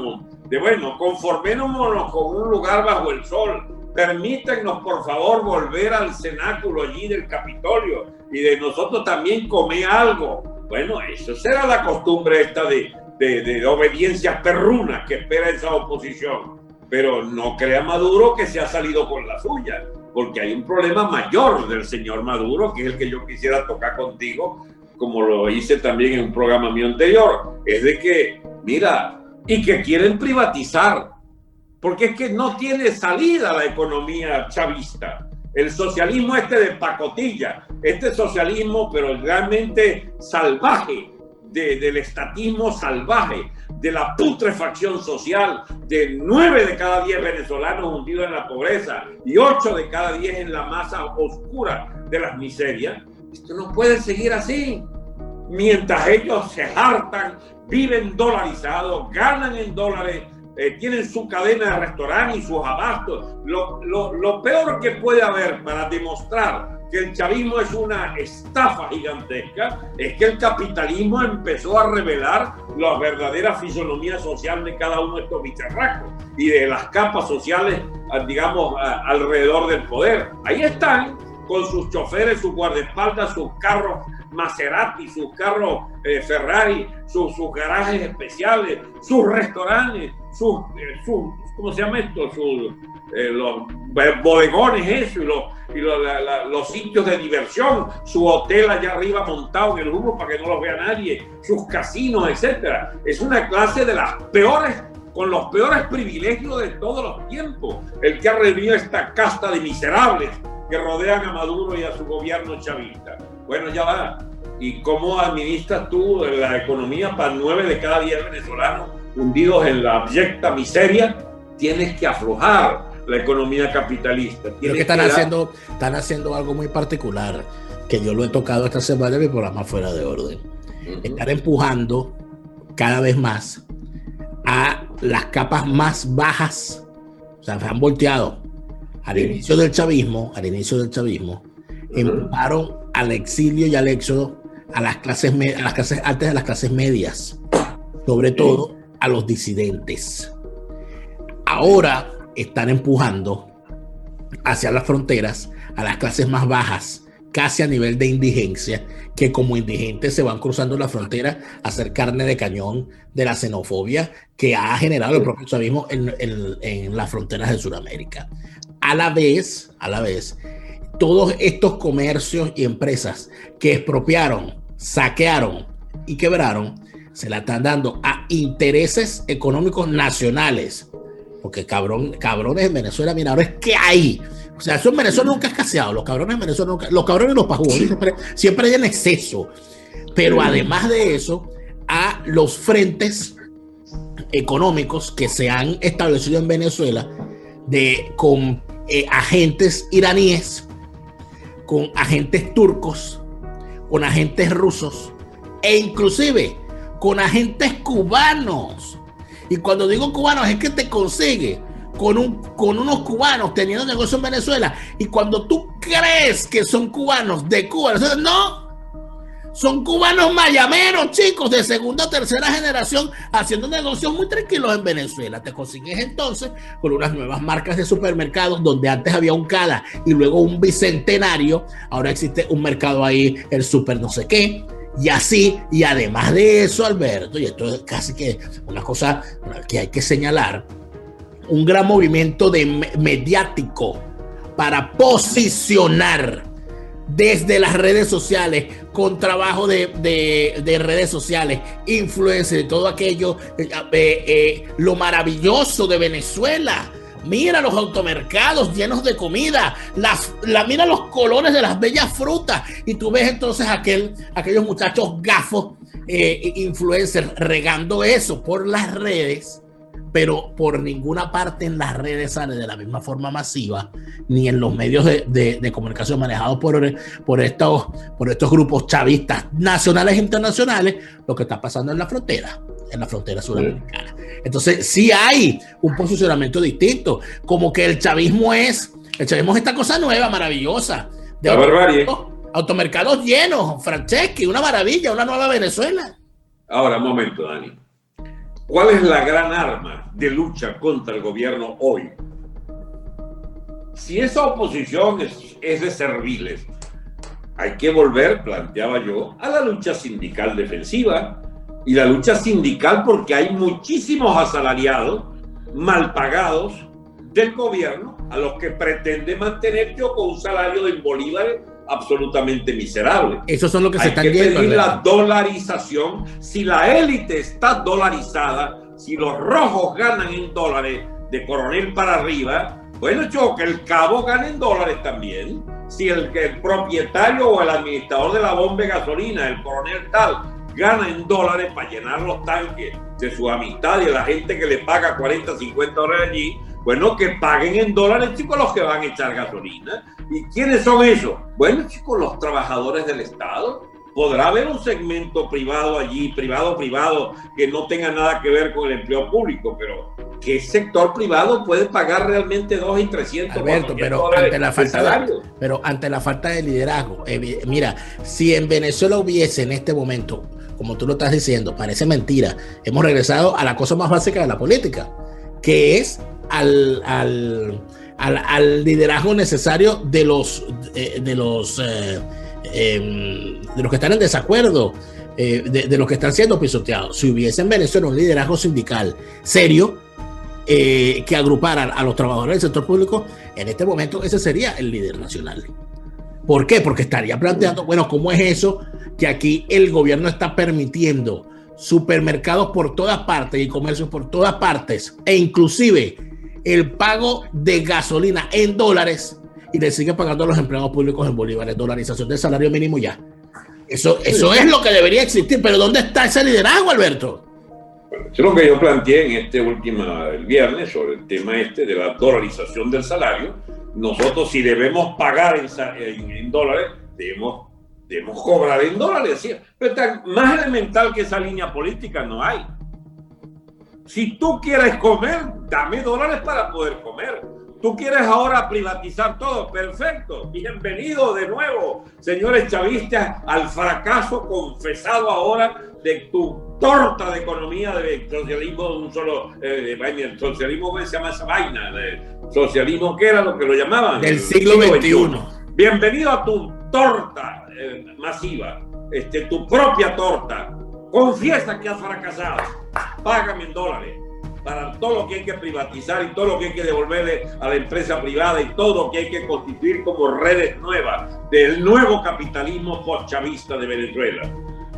de bueno, conformémonos con un lugar bajo el sol, permítanos por favor volver al cenáculo allí del Capitolio y de nosotros también comer algo. Bueno, eso será la costumbre esta de, de, de obediencias perrunas que espera esa oposición. Pero no crea Maduro que se ha salido con la suya, porque hay un problema mayor del señor Maduro, que es el que yo quisiera tocar contigo, como lo hice también en un programa mío anterior, es de que, mira, y que quieren privatizar, porque es que no tiene salida la economía chavista. El socialismo este de pacotilla, este socialismo pero realmente salvaje, del estatismo salvaje, de la putrefacción social, de nueve de cada diez venezolanos hundidos en la pobreza y ocho de cada diez en la masa oscura de las miserias, esto no puede seguir así. Mientras ellos se hartan, viven dolarizados, ganan en dólares, eh, tienen su cadena de restaurantes y sus abastos. Lo, lo, peor que puede haber para demostrar que el chavismo es una estafa gigantesca es que el capitalismo empezó a revelar la verdadera fisonomía social de cada uno de estos bicharracos y de las capas sociales, digamos, alrededor del poder. Ahí están con sus choferes, sus guardaespaldas, sus carros Maserati, sus carros eh, Ferrari, sus, garajes especiales, sus restaurantes, sus, eh, ¿cómo se llama esto? Sus, eh, los bodegones, eso, y, los, y los sitios de diversión, su hotel allá arriba montado en el humo para que no los vea nadie, sus casinos, etcétera. Es una clase de las peores con los peores privilegios de todos los tiempos, el que ha reunido esta casta de miserables que rodean a Maduro y a su gobierno chavista. Bueno, ya va. ¿Y cómo administras tú la economía para nueve de cada diez venezolanos hundidos en la abyecta miseria? Tienes que aflojar la economía capitalista. Creo que están, haciendo, están haciendo algo muy particular, que yo lo he tocado esta semana en mi programa Fuera de Orden. Están empujando cada vez más a las capas más bajas, o sea, se han volteado al inicio del chavismo, al inicio del chavismo, empujaron al exilio y al éxodo a las clases, a las clases altas de las clases medias, sobre todo a los disidentes. Ahora están empujando hacia las fronteras a las clases más bajas, casi a nivel de indigencia, que como indigentes se van cruzando la frontera a hacer carne de cañón de la xenofobia que ha generado el propio chavismo en, en las fronteras de Sudamérica. A la vez, a la vez, todos estos comercios y empresas que expropiaron, saquearon y quebraron, se la están dando a intereses económicos nacionales. Porque cabrón, cabrones en Venezuela, mira, ahora es que hay. O sea, eso en Venezuela nunca es escaseado. Los cabrones en Venezuela nunca, los cabrones y los siempre, siempre hay en exceso. Pero además de eso, a los frentes económicos que se han establecido en Venezuela de, con eh, agentes iraníes con agentes turcos, con agentes rusos e inclusive con agentes cubanos. Y cuando digo cubanos es que te consigue con, un, con unos cubanos teniendo negocio en Venezuela. Y cuando tú crees que son cubanos de Cuba, no, son cubanos mayameros, chicos, de segunda o tercera generación, haciendo negocios muy tranquilos en Venezuela. Te consigues entonces con unas nuevas marcas de supermercados, donde antes había un Cada y luego un Bicentenario. Ahora existe un mercado ahí, el super no sé qué. Y así, y además de eso, Alberto, y esto es casi que una cosa que hay que señalar, un gran movimiento de mediático para posicionar desde las redes sociales, con trabajo de, redes sociales, influencia de todo aquello, eh, eh, lo maravilloso de Venezuela. Mira los automercados llenos de comida, las, la, mira los colores de las bellas frutas. Y tú ves entonces aquel, aquellos muchachos gafos, eh, influencers, regando eso por las redes pero por ninguna parte en las redes sale de la misma forma masiva, ni en los medios de, comunicación manejados por, por, estos, por estos grupos chavistas nacionales e internacionales, lo que está pasando en la frontera, en la frontera sudamericana. Entonces, sí hay un posicionamiento distinto, como que el chavismo es, el chavismo es esta cosa nueva, maravillosa. De la barbarie. Automercados llenos, Franceschi, una maravilla, una nueva Venezuela. Ahora, un momento, Dani. ¿Cuál es la gran arma de lucha contra el gobierno hoy? Si esa oposición es, de serviles, hay que volver, planteaba yo, a la lucha sindical defensiva y la lucha sindical porque hay muchísimos asalariados mal pagados del gobierno a los que pretende mantener yo con un salario de bolívares absolutamente miserable. Eso son lo que se están viendo. Pedir la dolarización. Si la élite está dolarizada, si los rojos ganan en dólares de coronel para arriba, bueno, yo que el cabo gane en dólares también. Si el, el propietario o el administrador de la bomba de gasolina, el coronel tal, gana en dólares para llenar los tanques de su amistad y de la gente que le paga 40, 50 dólares allí, bueno, que paguen en dólares, chicos, los que van a echar gasolina. ¿Y quiénes son esos? Bueno, chicos, los trabajadores del Estado. Podrá haber un segmento privado allí, privado, privado, que no tenga nada que ver con el empleo público, pero ¿qué sector privado puede pagar realmente 2 y 300 Alberto, pero ante la falta de, pero ante la falta de liderazgo, mira, si en Venezuela hubiese en este momento, como tú lo estás diciendo, parece mentira, hemos regresado a la cosa más básica de la política, que es al, al, liderazgo necesario de los, eh, de, los, eh, em, de los que están en desacuerdo, eh, de, los que están siendo pisoteados. Si hubiese en Venezuela un liderazgo sindical serio, que agrupara a los trabajadores del sector público, en este momento ese sería el líder nacional. ¿Por qué? Porque estaría planteando, bueno, ¿cómo es eso que aquí el gobierno está permitiendo supermercados por todas partes y comercios por todas partes e inclusive el pago de gasolina en dólares y le sigue pagando a los empleados públicos en bolívares, dolarización del salario mínimo ya. Eso, eso es lo que debería existir, pero ¿dónde está ese liderazgo, Alberto? Bueno, eso es lo que yo planteé en este último el viernes sobre el tema este de la dolarización del salario. Nosotros si debemos pagar en, dólares, debemos, debemos cobrar en dólares. Pero más elemental que esa línea política no hay. Si tú quieres comer, dame dólares para poder comer. Tú quieres ahora privatizar todo, perfecto. Bienvenido de nuevo, señores chavistas, al fracaso confesado ahora de tu torta de economía de socialismo de un solo, eh, el socialismo se llama esa vaina, de socialismo que era lo que lo llamaban. Del siglo, XXI. Bienvenido a tu torta eh, masiva, este, tu propia torta Confiesa que has fracasado. Págame en dólares para todo lo que hay que privatizar y todo lo que hay que devolverle a la empresa privada y todo lo que hay que constituir como redes nuevas del nuevo capitalismo post-chavista de Venezuela.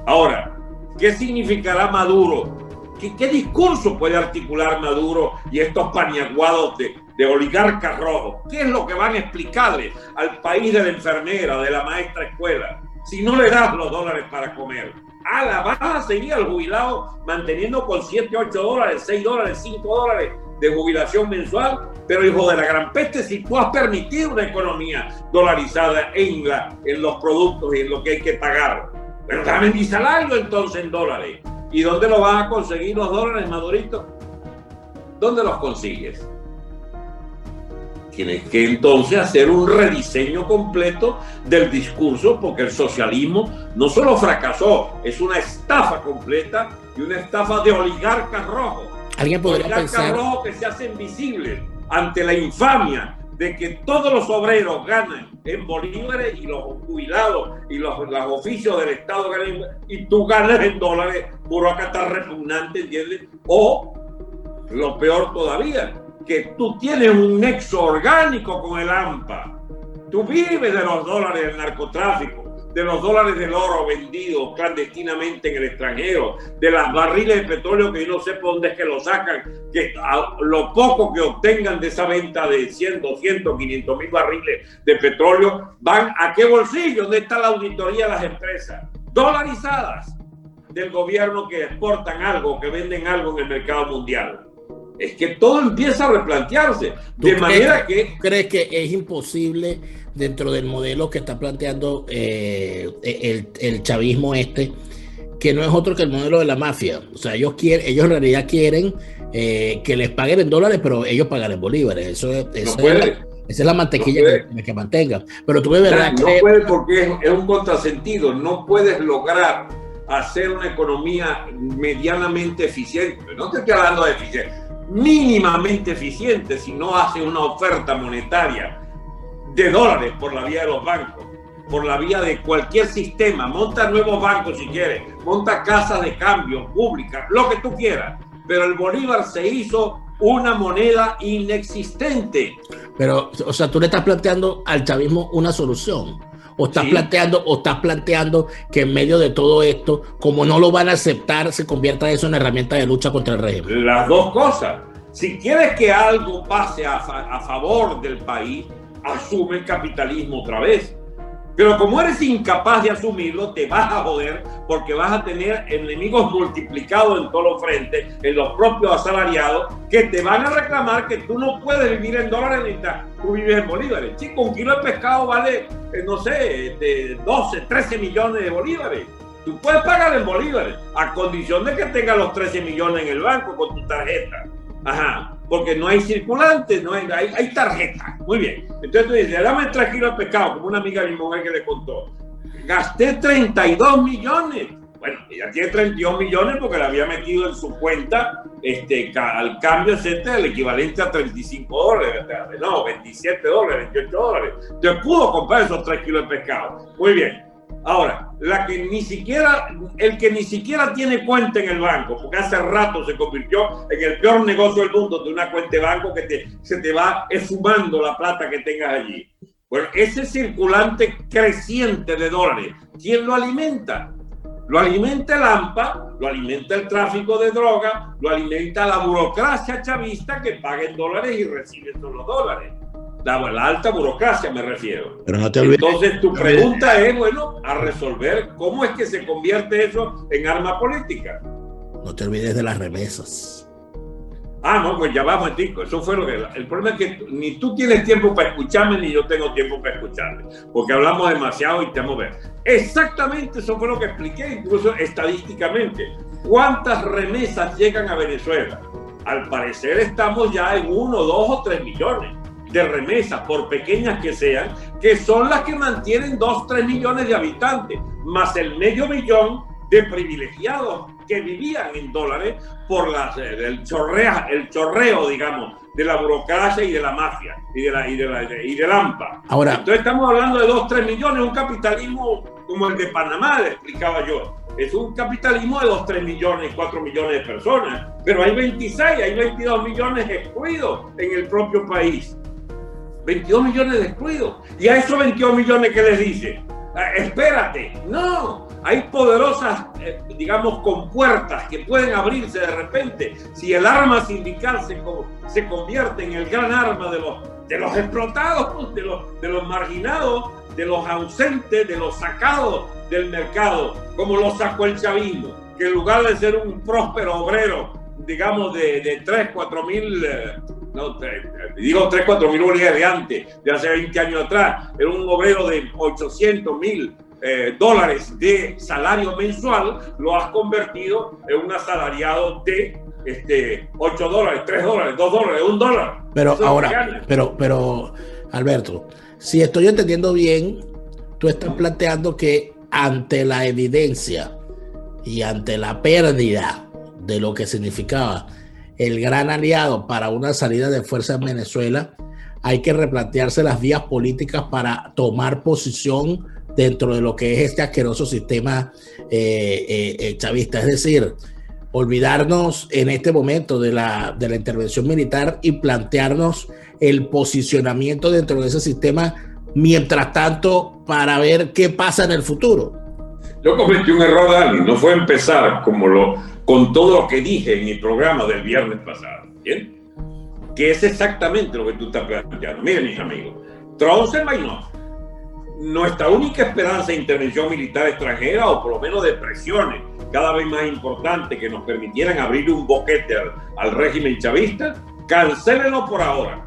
Ahora, ¿qué significará Maduro? ¿Qué, discurso puede articular Maduro y estos paniaguados de, de oligarcas rojos? ¿Qué es lo que van a explicarle al país de la enfermera, de la maestra escuela, si no le das los dólares para comer? A la baja seguía el jubilado manteniendo con 7, 8 dólares, 6 dólares, 5 dólares de jubilación mensual, pero hijo de la gran peste, si tú has permitido una economía dolarizada en, la, en los productos y en lo que hay que pagar, pero dame mi salario entonces en dólares. ¿Y dónde lo vas a conseguir los dólares, Madurito? ¿Dónde los consigues? Tienes que entonces hacer un rediseño completo del discurso porque el socialismo no solo fracasó, es una estafa completa y una estafa de oligarcas rojos. Alguien podría oligarcas pensar... rojos que se hacen visibles ante la infamia de que todos los obreros ganan en bolívares y los jubilados y los, oficios del Estado ganan y tú ganas en dólares, está repugnante, ¿entiendes? O lo peor todavía, que tú tienes un nexo orgánico con el AMPA. Tú vives de los dólares del narcotráfico de los dólares del oro vendidos clandestinamente en el extranjero, de las barriles de petróleo que yo no sé por dónde es que lo sacan, que lo poco que obtengan de esa venta de 100, 200, 500 mil barriles de petróleo, van a qué bolsillo, ¿dónde está la auditoría de las empresas? Dolarizadas del gobierno que exportan algo, que venden algo en el mercado mundial. Es que todo empieza a replantearse. De manera que... ¿Crees que es imposible dentro del modelo que está planteando eh, el, chavismo este, que no es otro que el modelo de la mafia. O sea, ellos quieren, ellos en realidad quieren eh, que les paguen en dólares, pero ellos pagan en bolívares. Eso, es, la, esa es la mantequilla que, que, mantengan. Pero tú ves verdad. No, puede porque es, un contrasentido. No puedes lograr hacer una economía medianamente eficiente. No te estoy hablando de eficiente, mínimamente eficiente si no hace una oferta monetaria de dólares por la vía de los bancos, por la vía de cualquier sistema. Monta nuevos bancos si quieres, monta casas de cambio públicas, lo que tú quieras. Pero el Bolívar se hizo una moneda inexistente. Pero, o sea, tú le estás planteando al chavismo una solución. O estás planteando, o estás planteando que en medio de todo esto, como no lo van a aceptar, se convierta eso en herramienta de lucha contra el régimen. Las dos cosas. Si quieres que algo pase a, a favor del país, asume el capitalismo otra vez. Pero como eres incapaz de asumirlo, te vas a joder porque vas a tener enemigos multiplicados en todos los frentes, en los propios asalariados, que te van a reclamar que tú no puedes vivir en dólares ni tú vives en bolívares. Chico, un kilo de pescado vale, eh, no sé, de 12, 13 millones de bolívares. Tú puedes pagar en bolívares, a condición de que tengas los 13 millones en el banco con tu tarjeta. Ajá porque no hay circulante, no hay, hay, tarjeta. Muy bien. Entonces tú dices, dame tranquilo el pescado, como una amiga de mi mujer que le contó. Gasté 32 millones. Bueno, ella tiene 32 millones porque la había metido en su cuenta este, al cambio, etcétera, el equivalente a 35 dólares, no, 27 dólares, 28 dólares. Entonces pudo comprar esos 3 kilos de pescado. Muy bien. Ahora, la que ni siquiera, el que ni siquiera tiene cuenta en el banco, porque hace rato se convirtió en el peor negocio del mundo de una cuenta de banco que se te va esfumando la plata que tengas allí. Bueno, ese circulante creciente de dólares, ¿quién lo alimenta? Lo alimenta el AMPA, lo alimenta el tráfico de droga, lo alimenta la burocracia chavista que paga en dólares y recibe los dólares la, alta burocracia me refiero. Pero no te olvides. Entonces tu pregunta es, bueno, a resolver cómo es que se convierte eso en arma política. No te olvides de las remesas. Ah, no, pues ya vamos, Tico. Eso fue lo que. El problema es que ni tú tienes tiempo para escucharme, ni yo tengo tiempo para escucharte. Porque hablamos demasiado y te vamos a ver. Exactamente eso fue lo que expliqué, incluso estadísticamente. ¿Cuántas remesas llegan a Venezuela? Al parecer estamos ya en uno, dos o tres millones de remesas, por pequeñas que sean, que son las que mantienen 2, 3 millones de habitantes, más el medio millón de privilegiados que vivían en dólares por las, eh, el, chorrea, el chorreo, digamos, de la burocracia y de la mafia y de la, y de la, y del AMPA. Ahora, Entonces estamos hablando de 2, 3 millones, un capitalismo como el de Panamá, le explicaba yo. Es un capitalismo de 2, 3 millones, 4 millones de personas, pero hay 26, hay 22 millones excluidos en el propio país. 22 millones de. Y a esos 22 millones que les dice, ah, espérate, no, hay poderosas, eh, digamos, compuertas que pueden abrirse de repente si el arma sindical se, se convierte en el gran arma de los, de los explotados, de los, de los marginados, de los ausentes, de los sacados del mercado, como lo sacó el chavismo, que en lugar de ser un próspero obrero, digamos, de, de 3, 4 mil... Eh, no, digo 3, 4 mil unidades de antes, de hace 20 años atrás, era un obrero de 800 mil eh, dólares de salario mensual, lo has convertido en un asalariado de este, 8 dólares, 3 dólares, 2 dólares, 1 dólar. Pero ahora, pero, pero, Alberto, si estoy entendiendo bien, tú estás planteando que ante la evidencia y ante la pérdida de lo que significaba el gran aliado para una salida de fuerza en Venezuela, hay que replantearse las vías políticas para tomar posición dentro de lo que es este asqueroso sistema eh, eh, eh, chavista. Es decir, olvidarnos en este momento de la, de la intervención militar y plantearnos el posicionamiento dentro de ese sistema mientras tanto para ver qué pasa en el futuro. Yo cometí un error, Dani, no fue empezar como lo, con todo lo que dije en mi programa del viernes pasado, ¿bien? Que es exactamente lo que tú estás planteando. Miren, mis amigos, Trausen-Mainhof, nuestra única esperanza de intervención militar extranjera, o por lo menos de presiones cada vez más importantes que nos permitieran abrir un boquete al, régimen chavista, cancélenlo por ahora.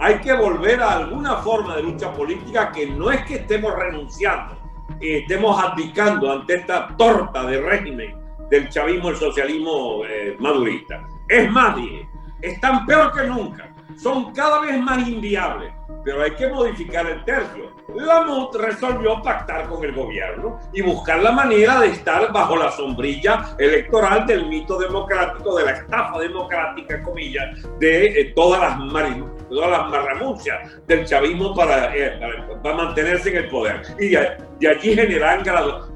Hay que volver a alguna forma de lucha política que no es que estemos renunciando, que estemos abdicando ante esta torta de régimen del chavismo, el socialismo eh, madurista. Es más, dije, están peor que nunca, son cada vez más inviables pero hay que modificar el tercio. La MUT resolvió pactar con el gobierno y buscar la manera de estar bajo la sombrilla electoral del mito democrático, de la estafa democrática, comillas, de eh, todas las todas las marramuncias del chavismo para, eh, para, mantenerse en el poder. Y de, allí generarán,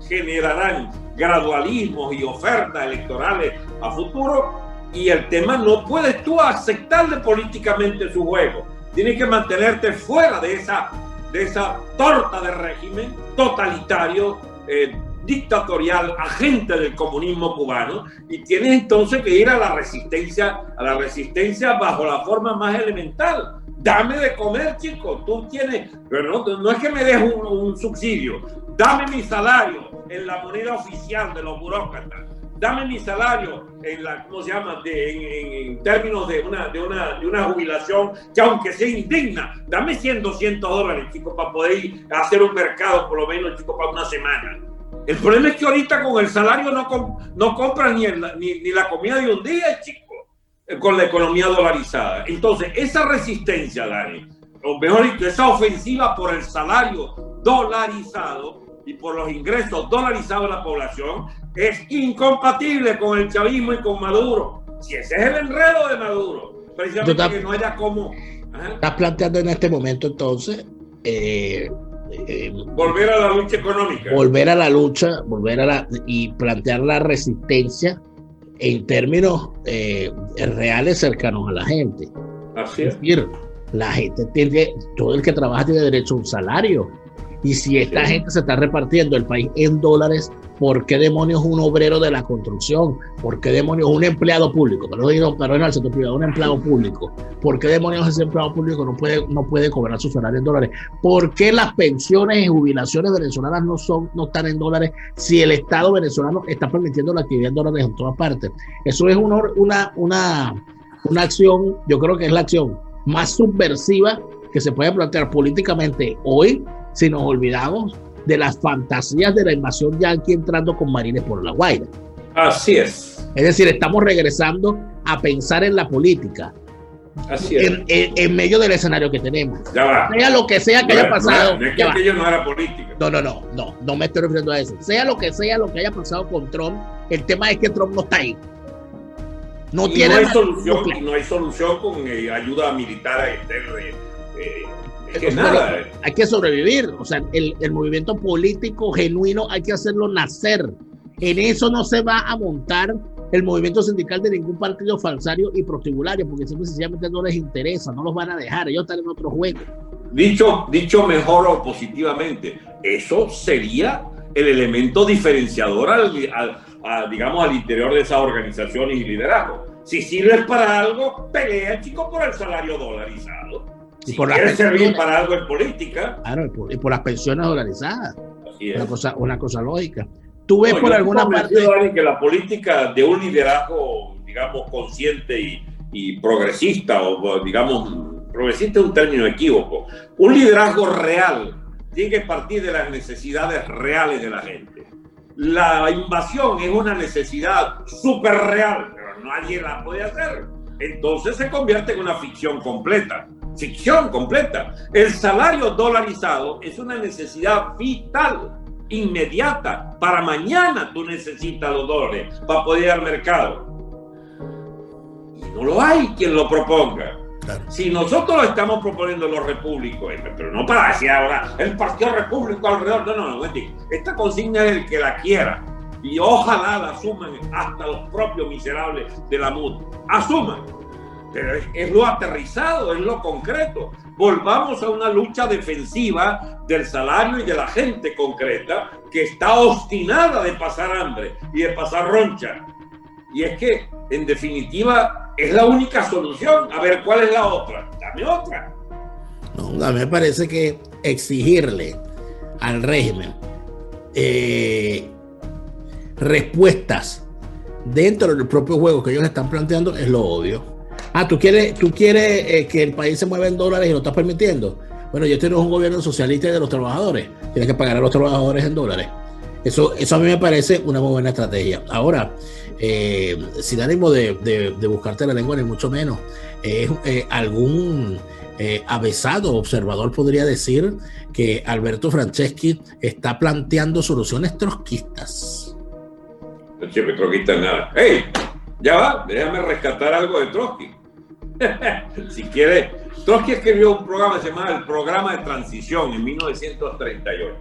generarán gradualismos y ofertas electorales a futuro y el tema no puedes tú aceptarle políticamente su juego Tienes que mantenerte fuera de esa, de esa torta de régimen totalitario, eh, dictatorial, agente del comunismo cubano, y tienes entonces que ir a la resistencia, a la resistencia bajo la forma más elemental. Dame de comer, chico. Tú tienes, pero no, es que me des un, subsidio. Dame mi salario en la moneda oficial de los burócratas dame mi salario en la, ¿cómo se llama? en, términos de una, de, una, de una jubilación que aunque sea indigna, dame 100, 200 dólares, chicos, para poder hacer un mercado, por lo menos, chicos, para una semana. El problema es que ahorita con el salario no, no compran ni, ni, ni, la comida de un día, chicos, eh, con la economía dolarizada. Entonces, esa resistencia, Dani, o mejor dicho, esa ofensiva por el salario dolarizado, y por los ingresos dolarizados de la población es incompatible con el chavismo y con Maduro. Si ese es el enredo de Maduro, precisamente que no haya como... Estás planteando en este momento entonces... Eh, eh, volver a la lucha económica. Volver a la lucha, volver a la... y plantear la resistencia en términos eh, reales cercanos a la gente. Así es. es decir, la gente tiene, todo el que trabaja tiene derecho a un salario y si esta gente se está repartiendo el país en dólares, ¿por qué demonios un obrero de la construcción? ¿Por qué demonios un empleado público? Pero no pero no el sector privado, un empleado público. ¿Por qué demonios ese empleado público no puede, no puede cobrar su salario en dólares? ¿Por qué las pensiones y jubilaciones venezolanas no, son, no están en dólares si el Estado venezolano está permitiendo la actividad en dólares en todas partes? Eso es una, una, una, una acción, yo creo que es la acción más subversiva que se puede plantear políticamente hoy si nos olvidamos de las fantasías de la invasión yanqui entrando con marines por la Guaira. Así es. Es decir, estamos regresando a pensar en la política. Así es. En, medio del escenario que tenemos. Ya va. Sea lo que sea que haya pasado. No, es que aquello no era política. No, no, no, no, no me estoy refiriendo a eso. Sea lo que sea lo que haya pasado con Trump, el tema es que Trump no está ahí. No tiene. No hay solución, no hay solución con eh, ayuda militar externa. Eh, hay que sobrevivir. O sea, el, el, movimiento político genuino hay que hacerlo nacer. En eso no se va a montar el movimiento sindical de ningún partido falsario y prostibulario, porque simple sencillamente no les interesa, no los van a dejar, ellos están en otro juego. Dicho, dicho mejor o positivamente, eso sería el elemento diferenciador al, digamos, al interior de esas organizaciones y liderazgo. Si sirve para algo, pelea, chicos, por el salario dolarizado y por quiere servir para algo en política. Claro, y por, las pensiones dolarizadas. Una cosa, una cosa lógica. ¿Tú ves por alguna parte. que la política de un liderazgo, digamos, consciente y, y progresista, o digamos, progresista es un término equívoco. Un liderazgo real tiene que partir de las necesidades reales de la gente. La invasión es una necesidad súper real, pero nadie la puede hacer. Entonces se convierte en una ficción completa ficción completa. El salario dolarizado es una necesidad vital, inmediata. Para mañana tú necesitas los dólares para poder ir al mercado. Y no lo hay quien lo proponga. Si nosotros lo estamos proponiendo los repúblicos, eh, pero no para decir ahora el Partido Repúblico alrededor, no, no, no, esta consigna es el que la quiera. y ojalá la asuman hasta los propios miserables de la MUD. Asuman. Pero es, lo aterrizado, es lo concreto. Volvamos a una lucha defensiva del salario y de la gente concreta que está obstinada de pasar hambre y de pasar roncha. Y es que, en definitiva, es la única solución. A ver, ¿cuál es la otra? Dame otra. No, a mí me parece que exigirle al régimen eh, respuestas dentro del propio juego que ellos están planteando es lo obvio. Ah, tú quieres, tú quieres eh, que el país se mueva en dólares y lo estás permitiendo. Bueno, yo tengo un gobierno socialista de los trabajadores. Tienes que pagar a los trabajadores en dólares. Eso, eso a mí me parece una muy buena estrategia. Ahora, eh, sin ánimo de, de, buscarte la lengua, ni mucho menos, algún eh, avesado observador podría decir que Alberto Franceschi está planteando soluciones trotskistas. No siempre trotskista nada. ¡Hey! Ya va, déjame rescatar algo de Trotsky. si quiere, Trotsky escribió un programa que se llama el Programa de Transición en 1938.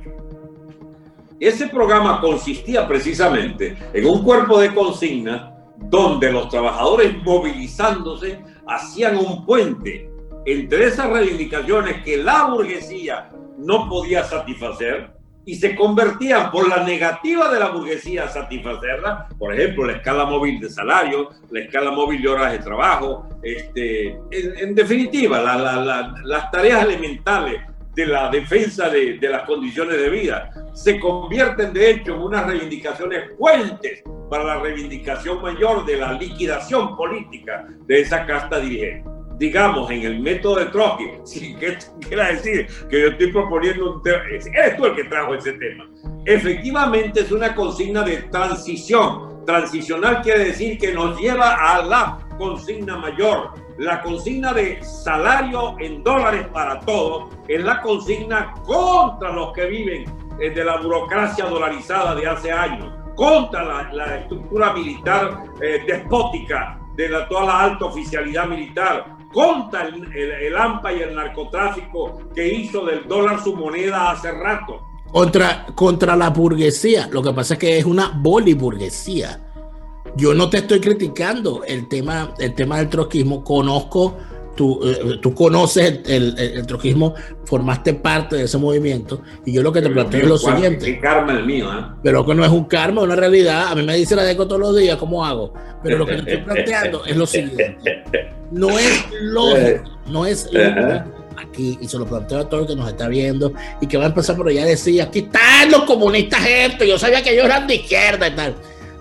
Ese programa consistía precisamente en un cuerpo de consignas donde los trabajadores movilizándose hacían un puente entre esas reivindicaciones que la burguesía no podía satisfacer y se convertían por la negativa de la burguesía a satisfacerla, por ejemplo, la escala móvil de salario, la escala móvil de horas de trabajo, este, en, definitiva, las tareas elementales de la defensa de, de, las condiciones de vida, se convierten de hecho en unas reivindicaciones fuentes para la reivindicación mayor de la liquidación política de esa casta dirigente digamos, en el método de Trotsky, sin que decir que yo estoy proponiendo un tema, eres tú el que trajo ese tema. Efectivamente es una consigna de transición. Transicional quiere decir que nos lleva a la consigna mayor. La consigna de salario en dólares para todos es la consigna contra los que viven eh, de la burocracia dolarizada de hace años, contra la, estructura militar eh, despótica de la, toda la alta oficialidad militar, contra el, AMPA y el narcotráfico que hizo del dólar su moneda hace rato. Contra, contra la burguesía. Lo que pasa es que es una boliburguesía. Yo no te estoy criticando el tema, el tema del troquismo. Conozco tú, eh, tú conoces el, el, troquismo, formaste parte de ese movimiento, y yo lo que te planteo es lo siguiente. Es karma el mío, ¿eh? Pero que no es un karma, es una realidad. A mí me dice la deco todos los días, ¿cómo hago? Pero lo que te estoy planteando es lo siguiente. No es lógico, no es lógico aquí, y se lo planteo a todo el que nos está viendo, y que va a empezar por allá a decir, aquí están los comunistas esto, yo sabía que ellos eran de izquierda y tal.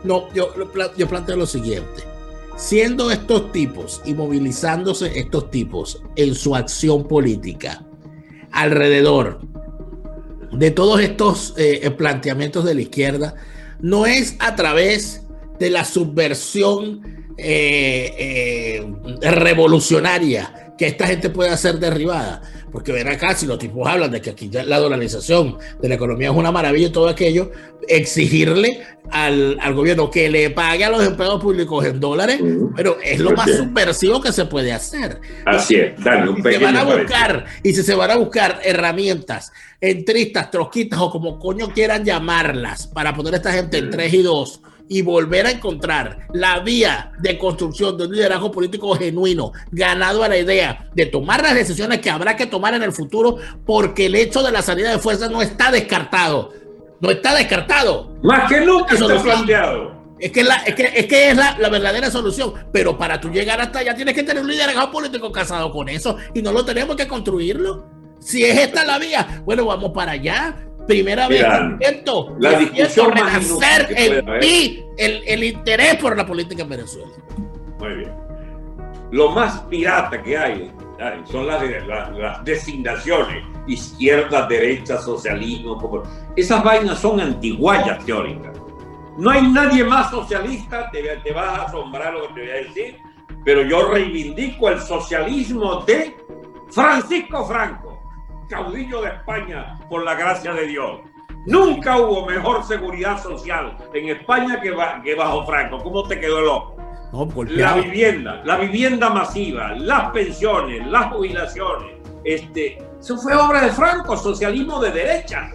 No, yo, yo planteo lo siguiente siendo estos tipos y movilizándose estos tipos en su acción política alrededor de todos estos eh, planteamientos de la izquierda, no es a través de la subversión eh, eh, revolucionaria que esta gente puede hacer derribada, porque ven acá, si los tipos hablan de que aquí la dolarización de la economía es una maravilla y todo aquello, exigirle al, gobierno que le pague a los empleados públicos en dólares, pero es lo más subversivo que se puede hacer. Así es, dale un se van a buscar, y si se van a buscar herramientas entristas, trosquitas o como coño quieran llamarlas para poner a esta gente en 3 y 2 y volver a encontrar la vía de construcción de un liderazgo político genuino, ganado a la idea de tomar las decisiones que habrá que tomar en el futuro, porque el hecho de la salida de fuerzas no está descartado. No está descartado. Más que nunca está planteado. Es que, la, es que, es, que es la, la, verdadera solución. Pero para tú llegar hasta allá tienes que tener un liderazgo político casado con eso. Y no lo tenemos que construirlo. Si es esta la vía, bueno, vamos para allá. Primera vez que la discusión renacer en mí el, el, interés por la política en Venezuela. Muy bien. Lo más pirata que hay son las, las, designaciones, izquierda, derecha, socialismo. Esas vainas son antiguallas teóricas. No hay nadie más socialista, te, te vas a asombrar lo que te voy a decir, pero yo reivindico el socialismo de Francisco Franco caudillo de España por la gracia de Dios. Nunca hubo mejor seguridad social en España que, que bajo Franco. ¿Cómo te quedó el ojo? la vivienda, la vivienda masiva, las pensiones, las jubilaciones. Este, eso fue obra de Franco, socialismo de derecha.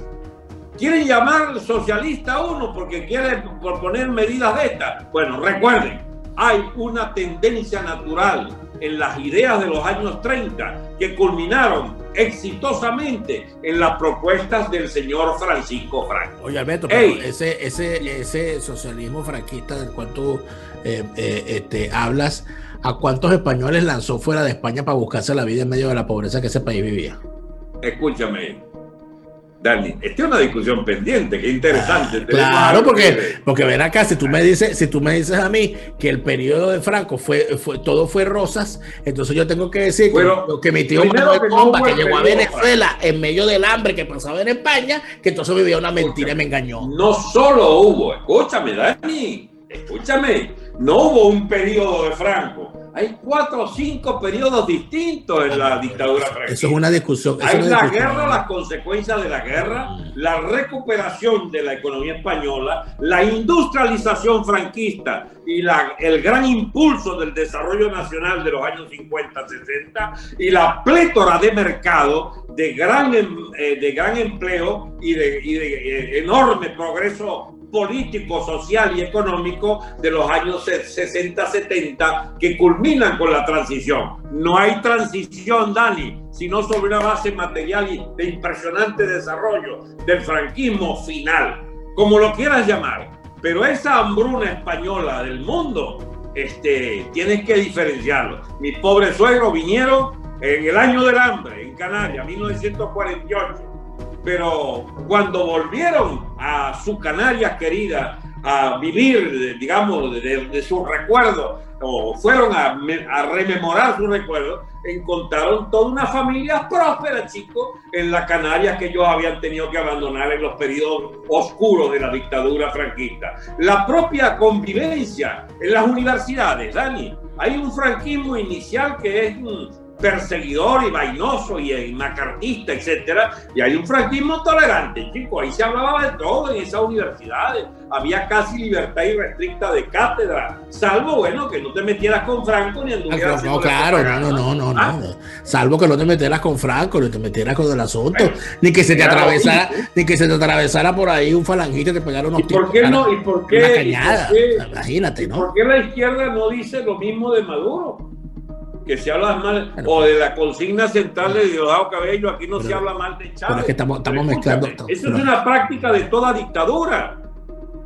quieren llamar socialista a uno porque quiere proponer medidas de estas. Bueno, recuerden, hay una tendencia natural en las ideas de los años 30 que culminaron exitosamente en las propuestas del señor Francisco Franco. Oye, Alberto, ese, ese, ese socialismo franquista del cual tú eh, eh, este, hablas, ¿a cuántos españoles lanzó fuera de España para buscarse la vida en medio de la pobreza que ese país vivía? Escúchame, Dani, esta es una discusión pendiente, qué interesante. Ah, claro, porque, porque ven acá, si tú me dices, si tú me dices a mí que el periodo de Franco fue, fue todo fue rosas, entonces yo tengo que decir que, mi tío Manuel Bomba, que, llegó a Venezuela en medio del hambre que pasaba en España, que entonces vivía una mentira y me engañó. No solo hubo, escúchame, Dani, escúchame, no hubo un periodo de Franco hay cuatro o cinco periodos distintos en la dictadura franquista. Eso es una discusión. Hay la guerra, las consecuencias de la guerra, la recuperación de la economía española, la industrialización franquista y la, el gran impulso del desarrollo nacional de los años 50, 60 y la plétora de mercado de gran, em, eh, de gran empleo y de, y de eh, enorme progreso político, social y económico de los años 60-70 que culminan con la transición. No hay transición, Dani, sino sobre una base material de impresionante desarrollo del franquismo final, como lo quieras llamar. Pero esa hambruna española del mundo, este, tienes que diferenciarlo. Mi pobre suegro vinieron en el año del hambre, en Canarias, 1948 pero cuando volvieron a su Canarias querida a vivir, digamos, de, sus recuerdos, o fueron a, rememorar sus recuerdos, encontraron toda una familia próspera, chicos, en la Canarias que ellos habían tenido que abandonar en los periodos oscuros de la dictadura franquista. La propia convivencia en las universidades, Dani, hay un franquismo inicial que es perseguidor y vainoso y, macartista, etcétera, y hay un franquismo tolerante, chico, ahí se hablaba de todo en esas universidades, había casi libertad irrestricta de cátedra, salvo, bueno, que no te metieras con Franco ni anduvieras... No, claro, no, no, no, no, ¿Ah? salvo que no te metieras con Franco, ni te metieras con el asunto, ni que se te atravesara, ni que se te atravesara por ahí un falangito y te pegara unos ¿Y por qué no? ¿Y por qué? imagínate, ¿no? ¿Por qué la izquierda no dice lo mismo de Maduro? Que se habla mal, o de la consigna central de Diosdado Cabello, aquí no se habla mal de Chávez. Pero es que estamos, estamos mezclando. Eso es una práctica de toda dictadura.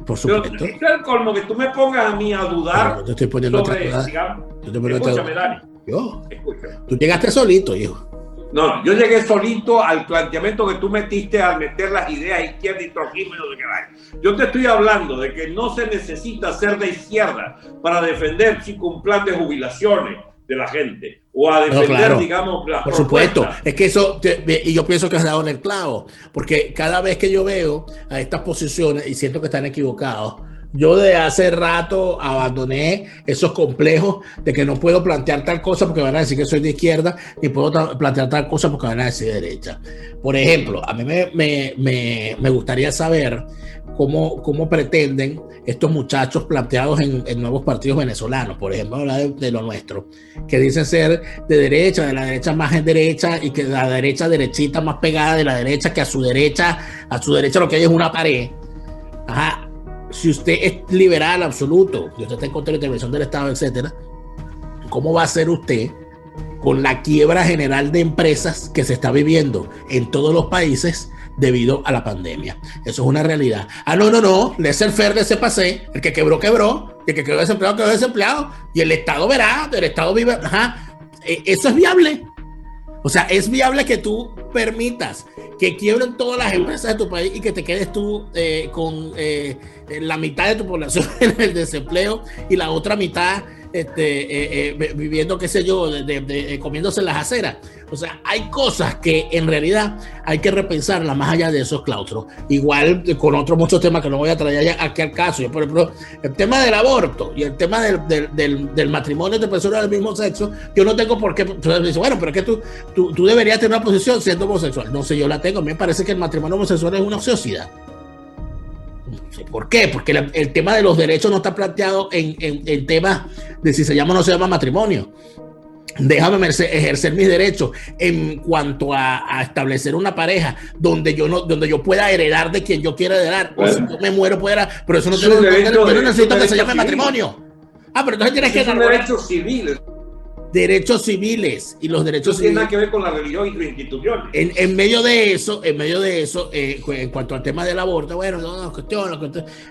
Por supuesto. Pero es el colmo que tú me pongas a mí a dudar. yo estoy poniendo sobre, otra digamos, yo poniendo escúchame, Dani. Yo. Escúchame. Tú llegaste solito, hijo. No, yo llegué solito al planteamiento que tú metiste al meter las ideas izquierda y trojismo y no sé qué Yo te estoy hablando de que no se necesita ser de izquierda para defender, chico, un plan de jubilaciones de la gente o a defender, digamos, Por supuesto, es que eso, y yo pienso que has dado en el clavo, porque cada vez que yo veo a estas posiciones y siento que están equivocados, yo de hace rato abandoné esos complejos de que no puedo plantear tal cosa porque van a decir que soy de izquierda, ni puedo plantear tal cosa porque van a decir de derecha. Por ejemplo, a mí me, me, me gustaría saber cómo, cómo pretenden estos muchachos planteados en, nuevos partidos venezolanos, por ejemplo, de, lo nuestro, que dicen ser de derecha, de la derecha más en derecha y que la derecha derechita más pegada de la derecha, que a su derecha, a su derecha lo que hay es una pared. Ajá. Si usted es liberal absoluto, si usted está en contra de la intervención del Estado, etcétera, ¿cómo va a ser usted con la quiebra general de empresas que se está viviendo en todos los países? Debido a la pandemia. Eso es una realidad. Ah, no, no, no, el fer de ese pase, el que quebró, quebró, el que quedó desempleado, quedó desempleado, y el Estado verá, el Estado vive, ajá, e, eso es viable. O sea, es viable que tú permitas que quiebren todas las empresas de tu país y que te quedes tú eh, con eh, la mitad de tu población en el desempleo y la otra mitad este, eh, viviendo, qué sé yo, de, comiéndose las aceras. O sea, hay cosas que en realidad hay que repensarlas más allá de esos claustros. Igual con otros muchos temas que no voy a traer aquí al caso. Yo, por ejemplo, el tema del aborto y el tema del, del, matrimonio de personas del mismo sexo, yo no tengo por qué. Bueno, pero es que tú, tú, tú deberías tener una posición siendo homosexual. No sé, yo la tengo. A mí me parece que el matrimonio homosexual es una sociedad. ¿Por qué? Porque el, tema de los derechos no está planteado en, en, en temas de si se llama o no se llama matrimonio. Déjame ejercer mis derechos en cuanto a, establecer una pareja donde yo no donde yo pueda heredar de quien yo quiera heredar. O si yo me muero pueda pero eso no tiene derecho, yo no necesito que se llame matrimonio. Ah pero entonces tienes que son derechos civiles derechos civiles y los derechos no tiene nada que ver con la religión y las instituciones en, en, medio de eso en medio de eso eh, en cuanto al tema del aborto bueno no, no cuestión,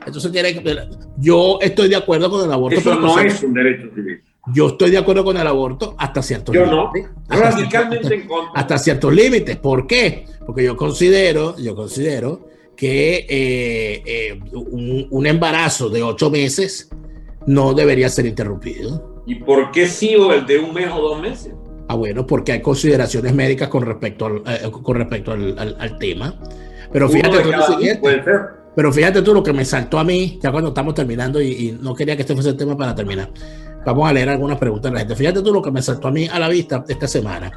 entonces tiene que yo estoy de acuerdo con el aborto eso no es un derecho civil yo estoy de acuerdo con el aborto hasta ciertos yo límites. No. Radicalmente en contra. Hasta ciertos límites. ¿Por qué? Porque yo considero, yo considero que eh, eh, un, embarazo de ocho meses no debería ser interrumpido. ¿Y por qué sí o el de un mes o dos meses? Ah, bueno, porque hay consideraciones médicas con respecto al, eh, con respecto al, tema. Pero fíjate tú lo siguiente. Pero fíjate tú lo que me saltó a mí, ya cuando estamos terminando, y, y no quería que este fuese el tema para terminar Vamos a leer algunas preguntas de la gente. Fíjate tú lo que me saltó a mí a la vista esta semana.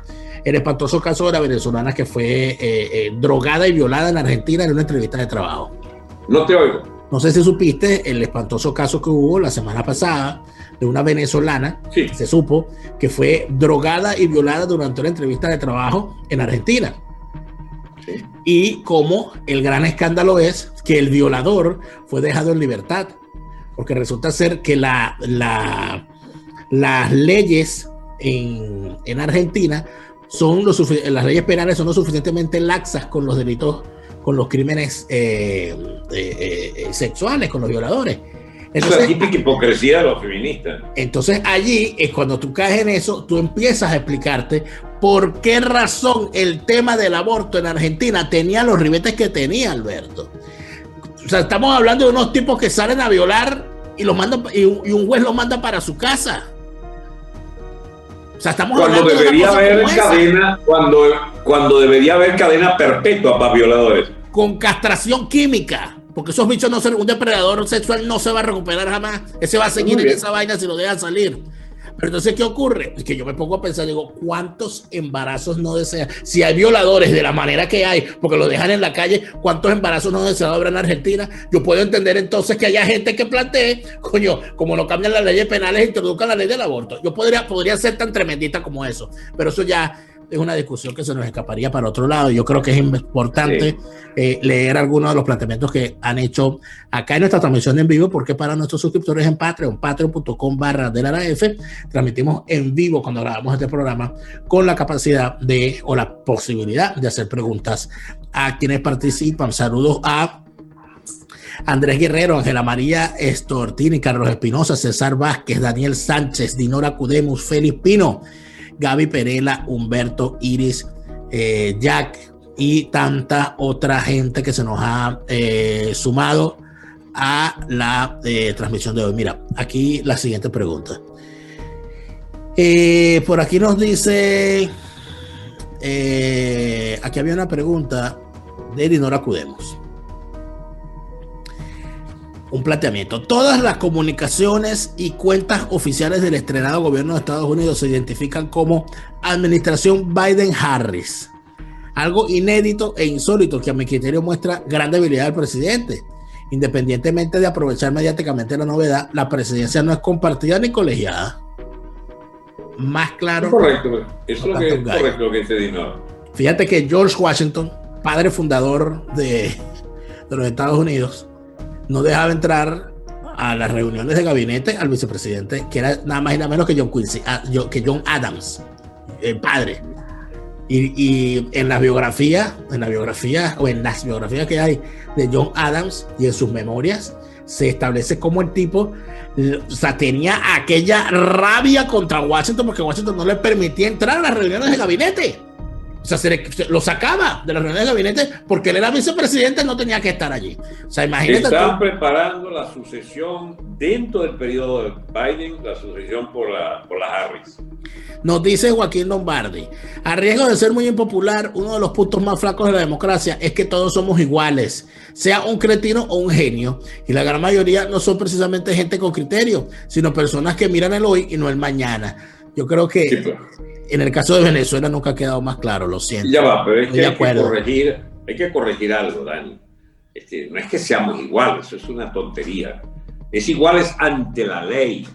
El espantoso caso de la venezolana que fue eh, eh, drogada y violada en Argentina en una entrevista de trabajo. No te oigo. No sé si supiste el espantoso caso que hubo la semana pasada de una venezolana, sí. se supo, que fue drogada y violada durante una entrevista de trabajo en Argentina. Sí. Y como el gran escándalo es que el violador fue dejado en libertad, porque resulta ser que la, la, las leyes en, en Argentina son los las leyes penales son lo suficientemente laxas con los delitos, con los crímenes eh, eh, eh, sexuales, con los violadores. Entonces, es la típica hipocresía de los feministas. Entonces allí es cuando tú caes en eso, tú empiezas a explicarte por qué razón el tema del aborto en Argentina tenía los ribetes que tenía, Alberto. O sea, estamos hablando de unos tipos que salen a violar y, los manda, y, un juez los manda para su casa. O sea, estamos cuando debería haber cadena, cuando, cuando debería haber cadena perpetua para violadores. Con castración química. Porque esos bichos no se, un depredador sexual no se va a recuperar jamás. Ese va a seguir en esa vaina si lo dejan salir. Pero entonces, ¿qué ocurre? Es que yo me pongo a pensar, digo, ¿cuántos embarazos no desean? Si hay violadores de la manera que hay, porque lo dejan en la calle, ¿cuántos embarazos no desean habrá en Argentina? Yo puedo entender entonces que haya gente que plantee, coño, como no cambian las leyes penales, introduzcan la ley del aborto. Yo podría, podría ser tan tremendita como eso, pero eso ya es una discusión que se nos escaparía para otro lado. Yo creo que es importante eh, leer algunos de los planteamientos que han hecho acá en nuestra transmisión en vivo, porque para nuestros suscriptores en Patreon, patreon.com barra de la F, transmitimos en vivo cuando grabamos este programa con la capacidad de o la posibilidad de hacer preguntas a quienes participan. Saludos a Andrés Guerrero, Ángela María Estortini, Carlos Espinosa, César Vázquez, Daniel Sánchez, Dinora Cudemus, Félix Pino. Gaby Perela, Humberto Iris, eh, Jack y tanta otra gente que se nos ha eh, sumado a la eh, transmisión de hoy. Mira, aquí la siguiente pregunta. por aquí nos dice, aquí había una pregunta de Dinora Cudemos un planteamiento. Todas las comunicaciones y cuentas oficiales del estrenado gobierno de Estados Unidos se identifican como administración Biden-Harris. Algo inédito e insólito que a mi criterio muestra gran debilidad del presidente. Independientemente de aprovechar mediáticamente la novedad, la presidencia no es compartida ni colegiada. Más claro. correcto, eso es lo que, correcto lo que dice Fíjate que George Washington, padre fundador de, de los Estados Unidos, no dejaba entrar a las reuniones de gabinete al vicepresidente, que era nada más y nada menos que John Quincy, ah, que John Adams, el padre. Y, en la biografía, en la biografía o en las biografías que hay de John Adams y en sus memorias, se establece como el tipo o sea, tenía aquella rabia contra Washington porque Washington no le permitía entrar a las reuniones de gabinete. O sea, se, lo sacaba de la reunión de gabinete porque él era vicepresidente, no tenía que estar allí. O sea, imagínate. Están preparando la sucesión dentro del periodo de Biden, la sucesión por la, por la Harris. Nos dice Joaquín Lombardi, a riesgo de ser muy impopular, uno de los puntos más flacos de la democracia es que todos somos iguales, sea un cretino o un genio. Y la gran mayoría no son precisamente gente con criterio, sino personas que miran el hoy y no el mañana. Yo creo que en el caso de Venezuela nunca ha quedado más claro, lo siento. Ya va, pero es que hay que, corregir, hay que corregir algo, Dani. Este, no es que seamos iguales, eso es una tontería. Es iguales ante la ley.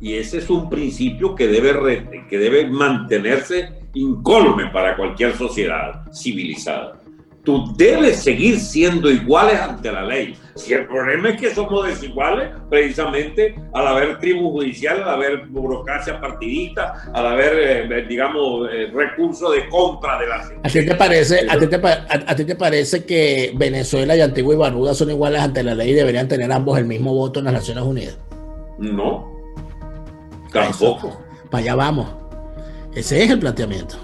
Y ese es un principio que debe, que debe mantenerse incólume para cualquier sociedad civilizada tú debes seguir siendo iguales ante la ley. Si el problema es que somos desiguales, precisamente al haber tribu judicial, al haber burocracia partidista, al haber, eh, digamos, eh, recursos de compra de la ¿A ti te parece, a ti te, a, ti te parece que Venezuela y Antigua y Barbuda son iguales ante la ley y deberían tener ambos el mismo voto en las Naciones Unidas? No, tampoco. Para allá vamos. Ese es el planteamiento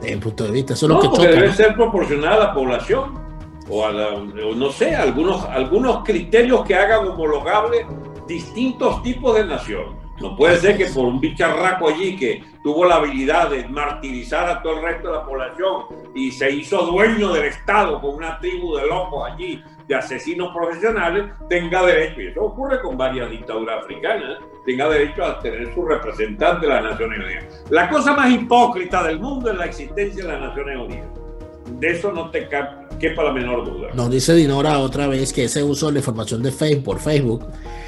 desde punto de vista. Eso no, que porque debe ser proporcional a la población o a no sé, algunos, algunos criterios que hagan homologables distintos tipos de nación. No puede ser que por un bicharraco allí que tuvo la habilidad de martirizar a todo el resto de la población y se hizo dueño del Estado con una tribu de locos allí, de asesinos profesionales, tenga derecho, y eso ocurre con varias dictaduras africanas, tenga derecho a tener su representante en las Naciones Unidas. La cosa más hipócrita del mundo es la existencia de las Naciones Unidas. De eso no te quepa la menor duda. Nos dice Dinora otra vez que ese uso de la información de Facebook por Facebook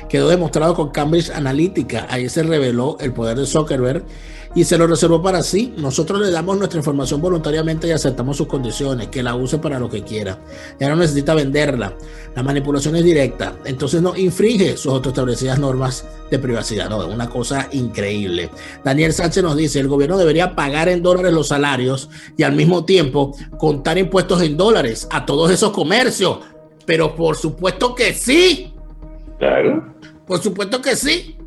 quedó demostrado con Cambridge Analytica. Ahí se reveló el poder de Zuckerberg y se lo reservó para sí. Nosotros le damos nuestra información voluntariamente y aceptamos sus condiciones, que la use para lo que quiera. Ya no necesita venderla. La manipulación es directa. Entonces no infringe sus autoestablecidas normas de privacidad. No, es una cosa increíble. Daniel Sánchez nos dice, el gobierno debería pagar en dólares los salarios y al mismo tiempo contar impuestos en dólares a todos esos comercios. Pero por supuesto que sí. Claro. Por supuesto que sí.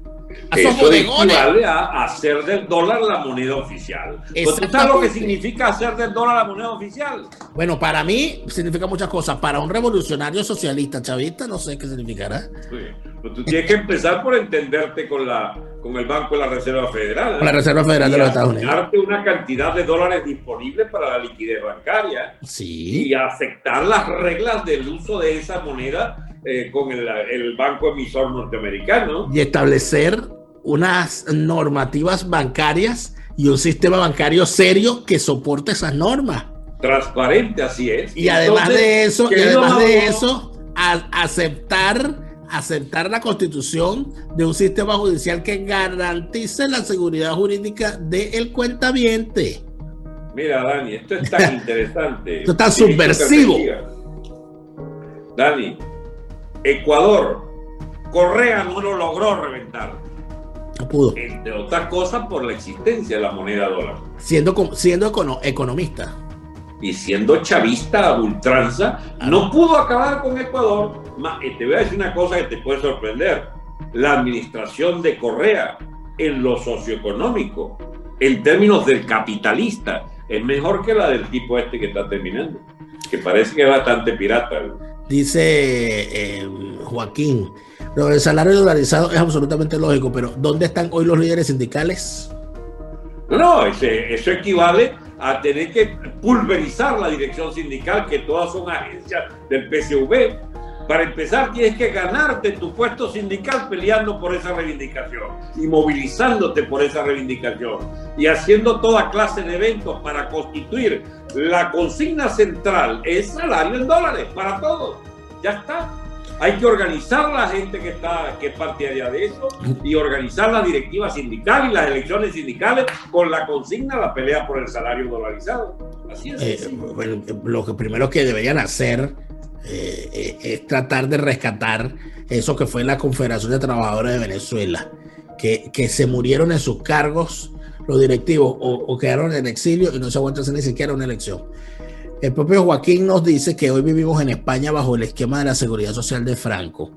Eso equivale a hacer del dólar la moneda oficial. ¿Usted sabe lo que significa hacer del dólar la moneda oficial? Bueno, para mí significa muchas cosas. Para un revolucionario socialista chavista, no sé qué significará. Sí. Pues tú tienes que empezar por entenderte con la con el Banco de la Reserva Federal. Con la Reserva Federal de los Estados Unidos. Darte una cantidad de dólares disponibles para la liquidez bancaria. Sí. Y aceptar las reglas del uso de esa moneda eh, con el, el banco emisor norteamericano. Y establecer unas normativas bancarias y un sistema bancario serio que soporte esas normas. Transparente, así es. Y además de eso, y además de eso, aceptar aceptar la constitución de un sistema judicial que garantice la seguridad jurídica del cuentaviente. Mira, Dani, esto es tan interesante. esto está subversivo. Dani, Ecuador, Correa no lo logró reventar. No pudo. Entre otras cosas por la existencia de la moneda dólar. Siendo, siendo economista. Y siendo chavista a ultranza, no pudo acabar con Ecuador. Te voy a decir una cosa que te puede sorprender. La administración de Correa en lo socioeconómico, en términos del capitalista, es mejor que la del tipo este que está terminando, que parece que es bastante pirata. Dice eh, Joaquín, lo del salario dolarizado es absolutamente lógico, pero ¿dónde están hoy los líderes sindicales? No, eso equivale a tener que pulverizar la dirección sindical, que todas son agencias del PSV. Para empezar, tienes que ganarte tu puesto sindical peleando por esa reivindicación y movilizándote por esa reivindicación y haciendo toda clase de eventos para constituir la consigna central es salario en dólares para todos. Ya está. Hay que organizar la gente que está que es partidaria de eso y organizar la directiva sindical y las elecciones sindicales con la consigna la pelea por el salario dolarizado. Así es. Eh, bueno, lo que primero que deberían hacer eh, eh, es tratar de rescatar eso que fue la Confederación de Trabajadores de Venezuela, que, que se murieron en sus cargos los directivos o, quedaron en exilio y no se aguanta ni siquiera una elección. El propio Joaquín nos dice que hoy vivimos en España bajo el esquema de la seguridad social de Franco,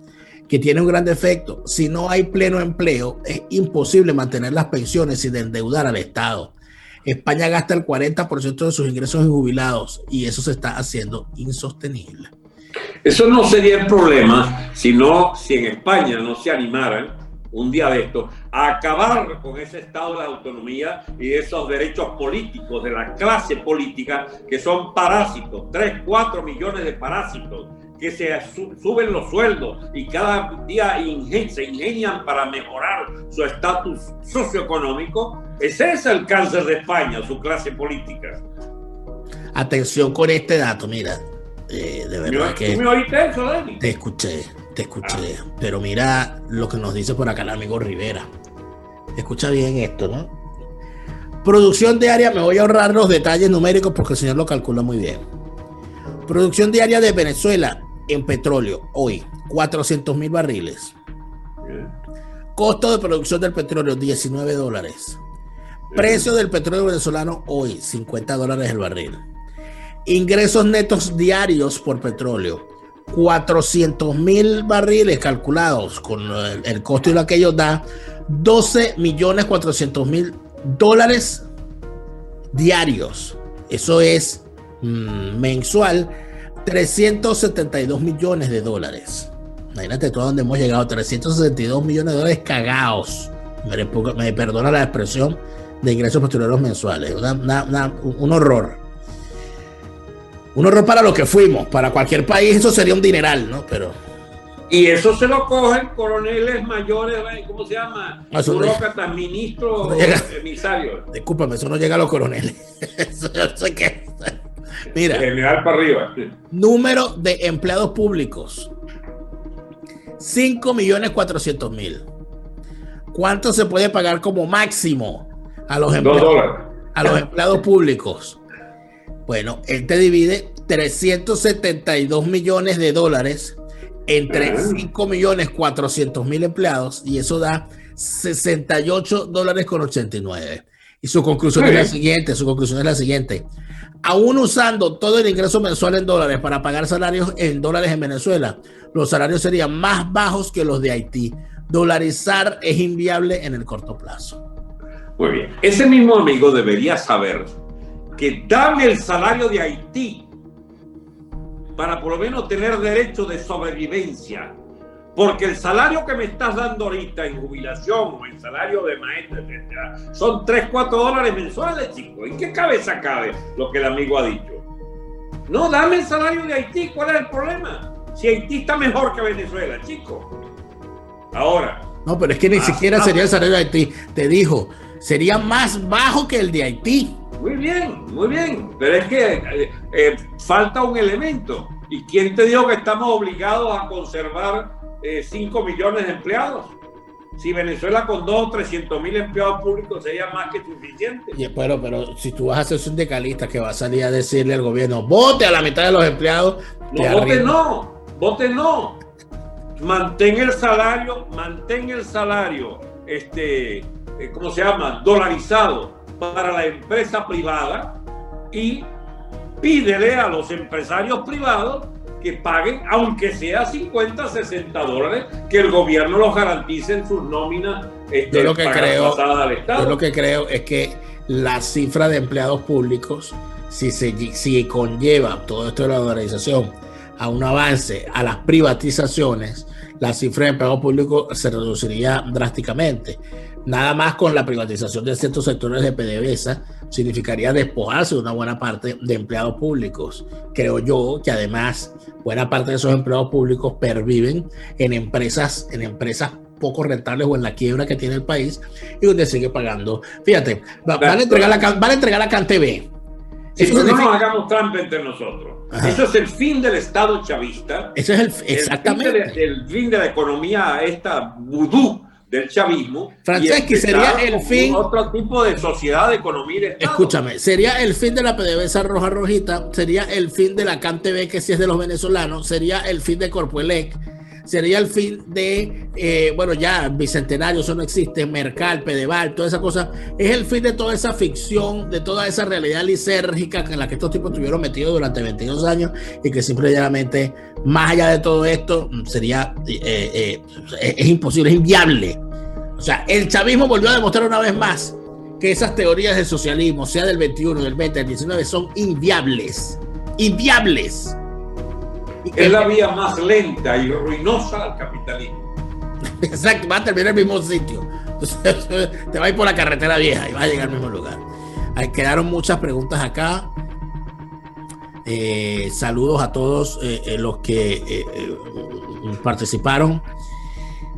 que tiene un gran defecto. Si no hay pleno empleo, es imposible mantener las pensiones sin endeudar al Estado. España gasta el 40% de sus ingresos en jubilados y eso se está haciendo insostenible. Eso no sería el problema, sino si en España no se animaran un día de esto, a acabar con ese estado de autonomía y esos derechos políticos de la clase política que son parásitos, 3, 4 millones de parásitos que se suben los sueldos y cada día se ingenian para mejorar su estatus socioeconómico, ese es el cáncer de España, su clase política. Atención con este dato, mira, eh, de verdad que... me oíste eso, Dani? Te escuché. Te escuché. Pero mira lo que nos dice por acá el amigo Rivera. escucha bien esto, ¿no? Producción diaria, me voy a ahorrar los detalles numéricos porque el señor lo calcula muy bien. Producción diaria de Venezuela en petróleo hoy, 400 mil barriles. Costo de producción del petróleo, 19 dólares. Precio del petróleo venezolano hoy, 50 dólares el barril. Ingresos netos diarios por petróleo, 400 mil barriles calculados con el, costo y lo que ellos da, 12 millones 400 mil dólares diarios. Eso es mm, mensual, 372 millones de dólares. Imagínate todo donde hemos llegado, 362 millones de dólares cagados. Me, perdona la expresión de ingresos petroleros mensuales. un horror. Un horror para lo que fuimos. Para cualquier país eso sería un dineral, ¿no? Pero y eso se lo cogen coroneles mayores, ¿cómo se llama? No, eso no, ministro no emisario. Discúlpame, eso no llega a los coroneles. eso yo sé que. Mira. General para arriba. Número de empleados públicos. 5 millones 400 mil. ¿Cuánto se puede pagar como máximo a los empleados, a los empleados públicos? Bueno, él te divide 372 millones de dólares entre 5 millones 400 mil empleados y eso da 68 dólares con 89. Y su conclusión es la siguiente, su conclusión es la siguiente. Aún usando todo el ingreso mensual en dólares para pagar salarios en dólares en Venezuela, los salarios serían más bajos que los de Haití. Dolarizar es inviable en el corto plazo. Muy bien. Ese mismo amigo debería saber que darle el salario de Haití para por lo menos tener derecho de sobrevivencia. Porque el salario que me estás dando ahorita en jubilación o en salario de maestro, etcétera, son 3, 4 dólares mensuales, chicos. ¿En qué cabeza cabe lo que el amigo ha dicho? No, dame el salario de Haití. ¿Cuál es el problema? Si Haití está mejor que Venezuela, chicos. Ahora. No, pero es que ni siquiera sería el salario de Haití. Te dijo, sería más bajo que el de Haití. Muy bien, muy bien, pero es que eh, eh, falta un elemento. ¿Y quién te dijo que estamos obligados a conservar 5 eh, millones de empleados? Si Venezuela con 2 o 300 mil empleados públicos sería más que suficiente. Y, pero, pero si tú vas a ser sindicalista que va a salir a decirle al gobierno, vote a la mitad de los empleados. No, vote no, vote no. Mantén el salario, mantén el salario, este, ¿cómo se llama? Dolarizado para la empresa privada y pídele a los empresarios privados que paguen, aunque sea 50, 60 dólares, que el gobierno los garantice en sus nóminas. Este, yo, lo que creo, yo lo que creo es que la cifra de empleados públicos, si, se, si conlleva todo esto de la organización a un avance a las privatizaciones, la cifra de empleados públicos se reduciría drásticamente. Nada más con la privatización de ciertos sectores de PDVSA significaría despojarse de una buena parte de empleados públicos. Creo yo que además buena parte de esos empleados públicos perviven en empresas, en empresas poco rentables o en la quiebra que tiene el país y donde sigue pagando. Fíjate, van, a entregar la, van a entregar la CanTV. Eso no nos hagamos trampa entre nosotros. Eso es el fin del Estado chavista. Eso es el, exactamente. El fin, de, el fin de la economía esta vudú del chavismo. Franceschi, sería el fin. Otro tipo de sociedad, de economía. Escúchame, sería el fin de la PDVSA Roja Rojita, sería el fin de la CanTV, que si es de los venezolanos, sería el fin de Corpoelec sería el fin de, eh, bueno, ya Bicentenario, eso no existe, Mercal, Pedeval, toda esa cosa, es el fin de toda esa ficción, de toda esa realidad lisérgica en la que estos tipos estuvieron metidos durante 22 años y que simplemente, más allá de todo esto, sería, eh, eh, es imposible, es inviable. O sea, el chavismo volvió a demostrar una vez más que esas teorías del socialismo, sea del 21, del 20, del 19, son inviables. Inviables es la vía más lenta y ruinosa al capitalismo. Exacto, va a terminar en el mismo sitio. te va a ir por la carretera vieja y va a llegar al mismo lugar. Ahí quedaron muchas preguntas acá. Eh, saludos a todos eh, eh, los que participaron.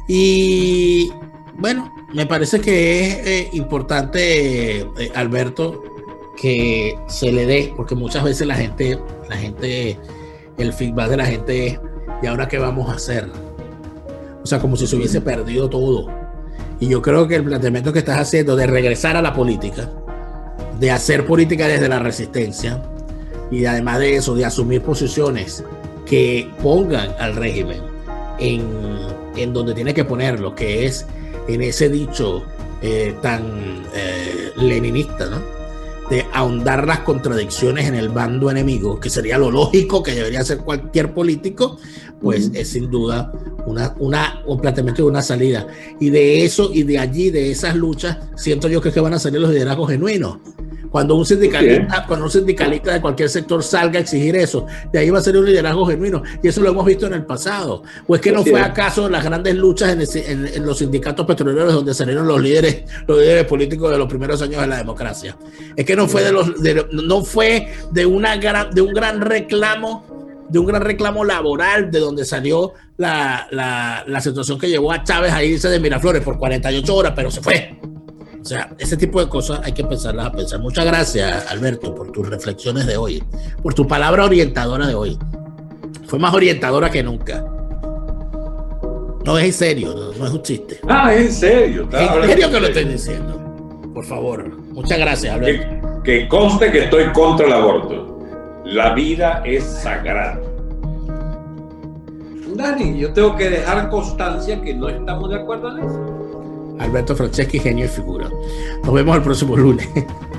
Y bueno, me parece que es importante, Alberto, que se le dé, porque muchas veces la gente, la gente el feedback de la gente es, ¿y ahora qué vamos a hacer? O sea, como si se hubiese perdido todo. Y yo creo que el planteamiento que estás haciendo de regresar a la política, de hacer política desde la resistencia, y además de eso, de asumir posiciones que pongan al régimen en, en donde tiene que ponerlo, que es en ese dicho eh, tan eh, leninista, ¿no? De ahondar las contradicciones en el bando enemigo, que sería lo lógico que debería hacer cualquier político, pues es sin duda una, una, un planteamiento de una salida. Y de eso y de allí, de esas luchas, siento yo que, es que van a salir los liderazgos genuinos. Cuando un sindicalista, cuando un sindicalista de cualquier sector salga a exigir eso, de ahí va a ser un liderazgo genuino. Y eso lo hemos visto en el pasado. ¿O es que no fue acaso las grandes luchas en, los sindicatos petroleros donde salieron los líderes, los líderes políticos de los primeros años de la democracia? Es que no fue de los, no fue de una gran, de un gran reclamo de un gran reclamo laboral de donde salió la, la, la, situación que llevó a Chávez a irse de Miraflores por 48 horas, pero se fue. O sea, ese tipo de cosas hay que empezarlas a pensar. Muchas gracias, Alberto, por tus reflexiones de hoy, por tu palabra orientadora de hoy. Fue más orientadora que nunca. No es en serio, no, es un chiste. Ah, es en serio. Es en serio que lo estoy diciendo. Por favor. Muchas gracias, Alberto. Que, que conste que estoy contra el aborto. La vida es sagrada. Dani, yo tengo que dejar constancia que no estamos de acuerdo en eso. Alberto Franceschi, genio y figura. Nos vemos el próximo lunes.